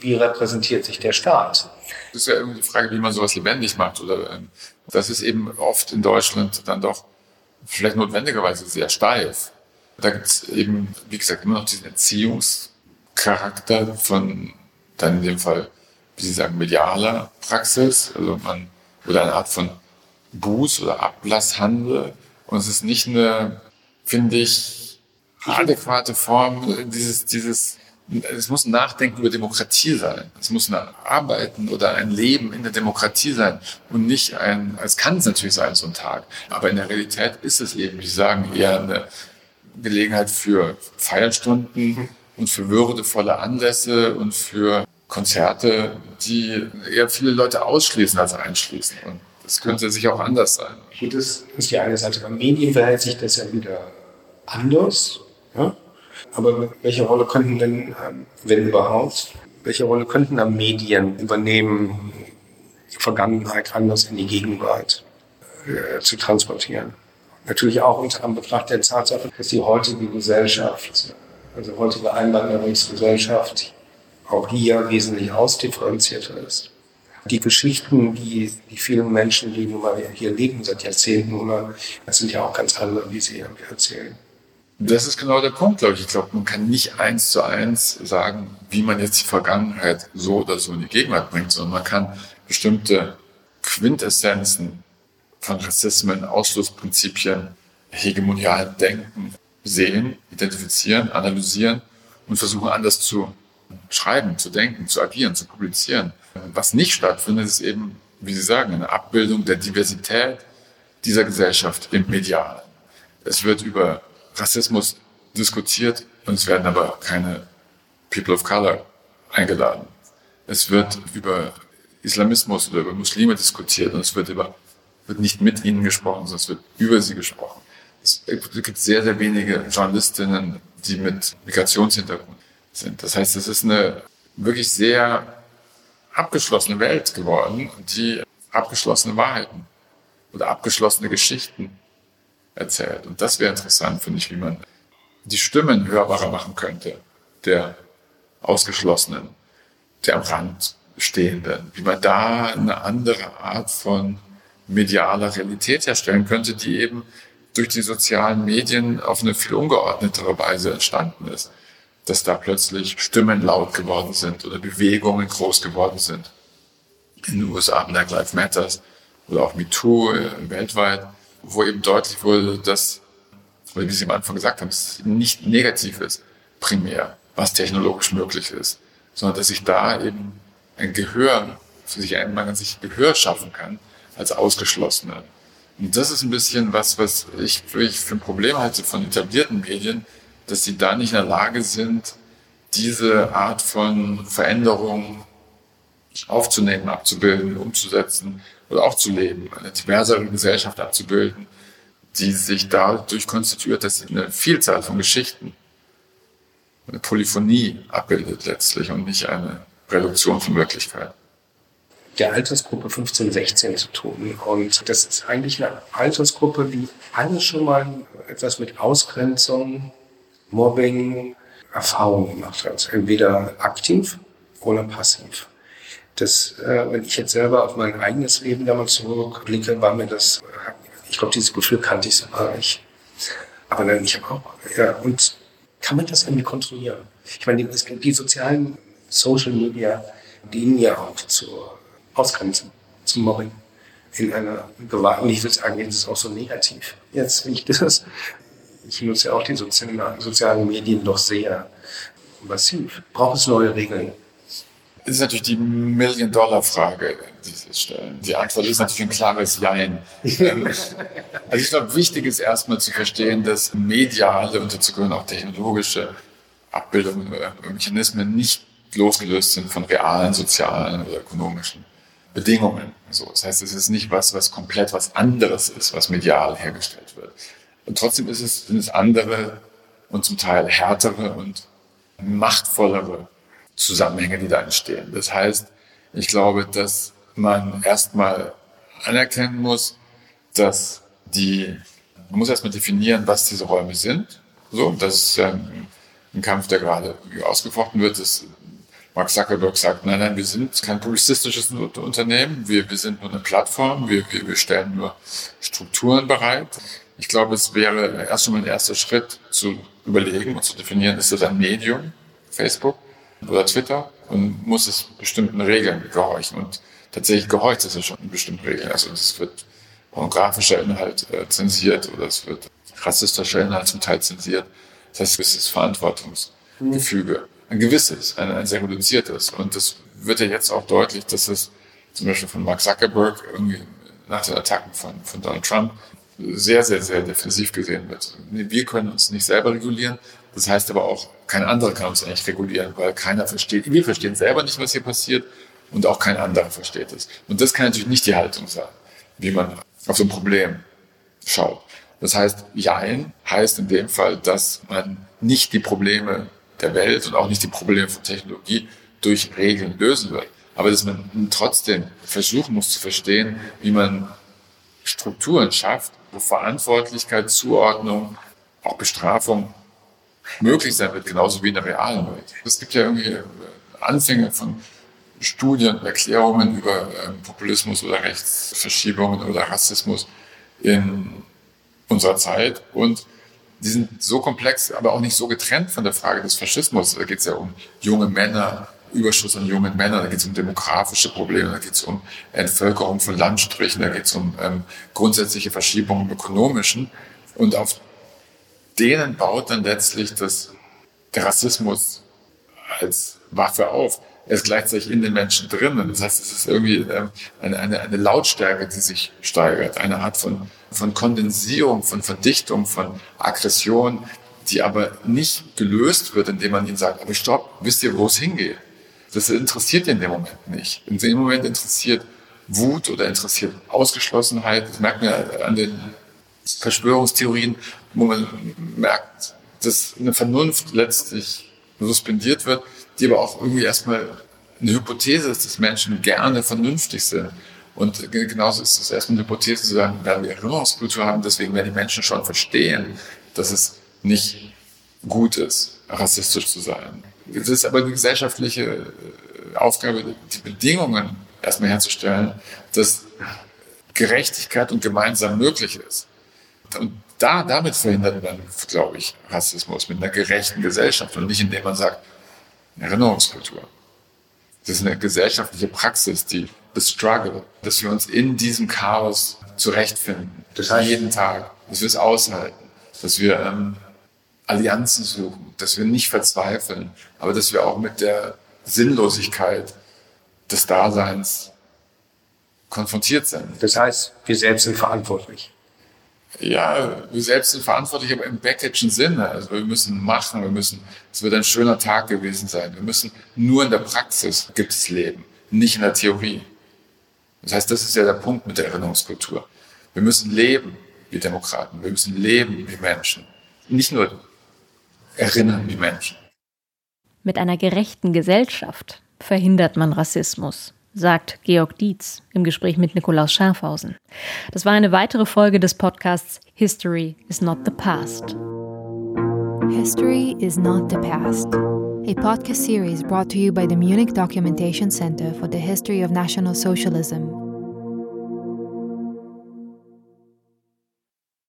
wie repräsentiert sich der Staat? Das ist ja irgendwie die Frage, wie man sowas lebendig macht. Oder ähm, das ist eben oft in Deutschland dann doch vielleicht notwendigerweise sehr steif. Da gibt es eben, wie gesagt, immer noch diesen Erziehungscharakter von dann in dem Fall, wie Sie sagen, medialer Praxis, also man, oder eine Art von Buß- oder Ablasshandel. Und es ist nicht eine, finde ich, adäquate Form dieses, dieses, es muss ein Nachdenken über Demokratie sein. Es muss ein Arbeiten oder ein Leben in der Demokratie sein und nicht ein, es kann es natürlich sein, so ein Tag. Aber in der Realität ist es eben, wie sagen, eher eine Gelegenheit für Feierstunden und für würdevolle Anlässe und für Konzerte, die eher viele Leute ausschließen als einschließen. Und das könnte sich auch anders sein. Gut, das ist die eine Seite. Bei Medien verhält sich das ja wieder anders. Ja? Aber welche Rolle könnten denn, ähm, wenn überhaupt, welche Rolle könnten da Medien übernehmen, die Vergangenheit anders in die Gegenwart äh, zu transportieren? Natürlich auch unter Anbetracht der Tatsache, dass die heutige Gesellschaft, also heutige Einwanderungsgesellschaft, auch hier wesentlich ausdifferenzierter ist. Die Geschichten, die die vielen Menschen, die nun mal hier leben seit Jahrzehnten, oder, das sind ja auch ganz andere, wie sie erzählen. Das ist genau der Punkt, glaube ich. Ich glaube, man kann nicht eins zu eins sagen, wie man jetzt die Vergangenheit so oder so in die Gegenwart bringt, sondern man kann bestimmte Quintessenzen von Rassismen, Ausschlussprinzipien, hegemonialen Denken sehen, identifizieren, analysieren und versuchen anders zu schreiben, zu denken, zu agieren, zu publizieren. Was nicht stattfindet, ist eben, wie Sie sagen, eine Abbildung der Diversität dieser Gesellschaft im Medialen. Es wird über Rassismus diskutiert und es werden aber keine People of Color eingeladen. Es wird über Islamismus oder über Muslime diskutiert und es wird über wird nicht mit ihnen gesprochen, sondern es wird über sie gesprochen. Es gibt sehr, sehr wenige Journalistinnen, die mit Migrationshintergrund sind. Das heißt, es ist eine wirklich sehr abgeschlossene Welt geworden, die abgeschlossene Wahrheiten oder abgeschlossene Geschichten erzählt. Und das wäre interessant, finde ich, wie man die Stimmen hörbarer machen könnte, der Ausgeschlossenen, der am Rand Stehenden, wie man da eine andere Art von medialer Realität herstellen könnte, die eben durch die sozialen Medien auf eine viel ungeordnetere Weise entstanden ist. Dass da plötzlich Stimmen laut geworden sind oder Bewegungen groß geworden sind. In den USA Black Lives Matters oder auch MeToo äh, weltweit, wo eben deutlich wurde, dass, wie Sie am Anfang gesagt haben, es nicht negativ ist, primär, was technologisch möglich ist, sondern dass sich da eben ein Gehör, für sich ein, man sich Gehör schaffen kann, als Ausgeschlossene. Und das ist ein bisschen was, was ich, ich für ein Problem halte von etablierten Medien, dass sie da nicht in der Lage sind, diese Art von Veränderung aufzunehmen, abzubilden, umzusetzen oder auch zu leben, eine diversere Gesellschaft abzubilden, die sich dadurch konstituiert, dass sie eine Vielzahl von Geschichten, eine Polyphonie abbildet letztlich und nicht eine Reduktion von Wirklichkeit der Altersgruppe 15, 16 zu tun. Und das ist eigentlich eine Altersgruppe, die alle schon mal etwas mit Ausgrenzung, Mobbing, Erfahrung gemacht hat. Entweder aktiv oder passiv. Das, äh, wenn ich jetzt selber auf mein eigenes Leben damals zurückblicke, war mir das, ich glaube, dieses Gefühl kannte ich so gar nicht. Aber dann, ich habe auch, ja, und kann man das irgendwie kontrollieren? Ich meine, die, die sozialen Social Media dienen ja auch zur ausgrenzen zum Mobbing. In einer Gewalt, und ich würde sagen, jetzt ist auch so negativ. Jetzt, wenn ich das, ich nutze ja auch die sozialen, Medien doch sehr massiv. Braucht es neue Regeln? Das ist natürlich die Million-Dollar-Frage, die Sie stellen. Die Antwort ist natürlich ein klares Jein. Ähm, also ich glaube, wichtig ist erstmal zu verstehen, dass mediale und dazu gehören auch technologische Abbildungen oder Mechanismen nicht losgelöst sind von realen, sozialen oder ökonomischen Bedingungen. So, das heißt, es ist nicht was, was komplett was anderes ist, was medial hergestellt wird. Und trotzdem ist es, sind es andere und zum Teil härtere und machtvollere Zusammenhänge, die da entstehen. Das heißt, ich glaube, dass man erstmal anerkennen muss, dass die, man muss erstmal definieren, was diese Räume sind. So, das ist ja ein Kampf, der gerade ausgefochten wird. Das Mark Zuckerberg sagt, nein, nein, wir sind kein publizistisches Unternehmen, wir, wir sind nur eine Plattform, wir, wir, wir stellen nur Strukturen bereit. Ich glaube, es wäre erst einmal ein erster Schritt zu überlegen und zu definieren, ist das ein Medium, Facebook oder Twitter, und muss es bestimmten Regeln gehorchen. Und tatsächlich gehorcht es ja schon bestimmten Regeln. Also es wird pornografischer Inhalt äh, zensiert oder es wird rassistischer Inhalt zum Teil zensiert. Das heißt, es ist Verantwortungsgefüge. Ein gewisses, ein, ein sehr reduziertes. Und das wird ja jetzt auch deutlich, dass es zum Beispiel von Mark Zuckerberg irgendwie nach den Attacken von, von Donald Trump sehr, sehr, sehr defensiv gesehen wird. Wir können uns nicht selber regulieren. Das heißt aber auch, kein anderer kann uns eigentlich regulieren, weil keiner versteht. Wir verstehen selber nicht, was hier passiert und auch kein anderer versteht es. Und das kann natürlich nicht die Haltung sein, wie man auf so ein Problem schaut. Das heißt, Jein heißt in dem Fall, dass man nicht die Probleme der Welt und auch nicht die Probleme von Technologie durch Regeln lösen wird. Aber dass man trotzdem versuchen muss zu verstehen, wie man Strukturen schafft, Verantwortlichkeit, Zuordnung, auch Bestrafung möglich sein wird, genauso wie in der realen Welt. Es gibt ja irgendwie Anfänge von Studien, Erklärungen über ähm, Populismus oder Rechtsverschiebungen oder Rassismus in unserer Zeit und die sind so komplex, aber auch nicht so getrennt von der Frage des Faschismus. Da geht es ja um junge Männer, Überschuss an jungen Männern, da geht es um demografische Probleme, da geht es um Entvölkerung von Landstrichen, da geht es um ähm, grundsätzliche Verschiebungen im ökonomischen. Und auf denen baut dann letztlich das, der Rassismus als Waffe auf. Er ist gleichzeitig in den Menschen drin. Das heißt, es ist irgendwie ähm, eine, eine, eine Lautstärke, die sich steigert, eine Art von, von Kondensierung, von Verdichtung, von Aggression, die aber nicht gelöst wird, indem man ihnen sagt, aber stopp, wisst ihr, wo es hingeht? Das interessiert in dem Moment nicht. In dem Moment interessiert Wut oder interessiert Ausgeschlossenheit. Das merkt man an den Verschwörungstheorien, wo man merkt, dass eine Vernunft letztlich suspendiert wird, die aber auch irgendwie erstmal eine Hypothese ist, dass Menschen gerne vernünftig sind. Und genauso ist es erstmal eine Hypothese zu sagen, werden wir Erinnerungskultur haben, deswegen werden die Menschen schon verstehen, dass es nicht gut ist, rassistisch zu sein. Es ist aber eine gesellschaftliche äh, Aufgabe, die Bedingungen erstmal herzustellen, dass Gerechtigkeit und gemeinsam möglich ist. Und da, damit verhindert man, glaube ich, Rassismus mit einer gerechten Gesellschaft und nicht indem man sagt, Erinnerungskultur. Das ist eine gesellschaftliche Praxis, die the struggle, dass wir uns in diesem Chaos zurechtfinden. Das heißt, jeden Tag, dass wir es aushalten, dass wir ähm, Allianzen suchen, dass wir nicht verzweifeln, aber dass wir auch mit der Sinnlosigkeit des Daseins konfrontiert sind. Das heißt, wir selbst sind verantwortlich. Ja, wir selbst sind verantwortlich, aber im Backaging Sinne. Also wir müssen machen, wir müssen, es wird ein schöner Tag gewesen sein. Wir müssen, nur in der Praxis gibt es Leben, nicht in der Theorie. Das heißt, das ist ja der Punkt mit der Erinnerungskultur. Wir müssen leben wie Demokraten, wir müssen leben wie Menschen. Nicht nur erinnern wie Menschen. Mit einer gerechten Gesellschaft verhindert man Rassismus, sagt Georg Dietz im Gespräch mit Nikolaus Schafhausen. Das war eine weitere Folge des Podcasts History is not the past. History is not the past. A podcast series brought to you by the Munich Documentation Center for the History of National Socialism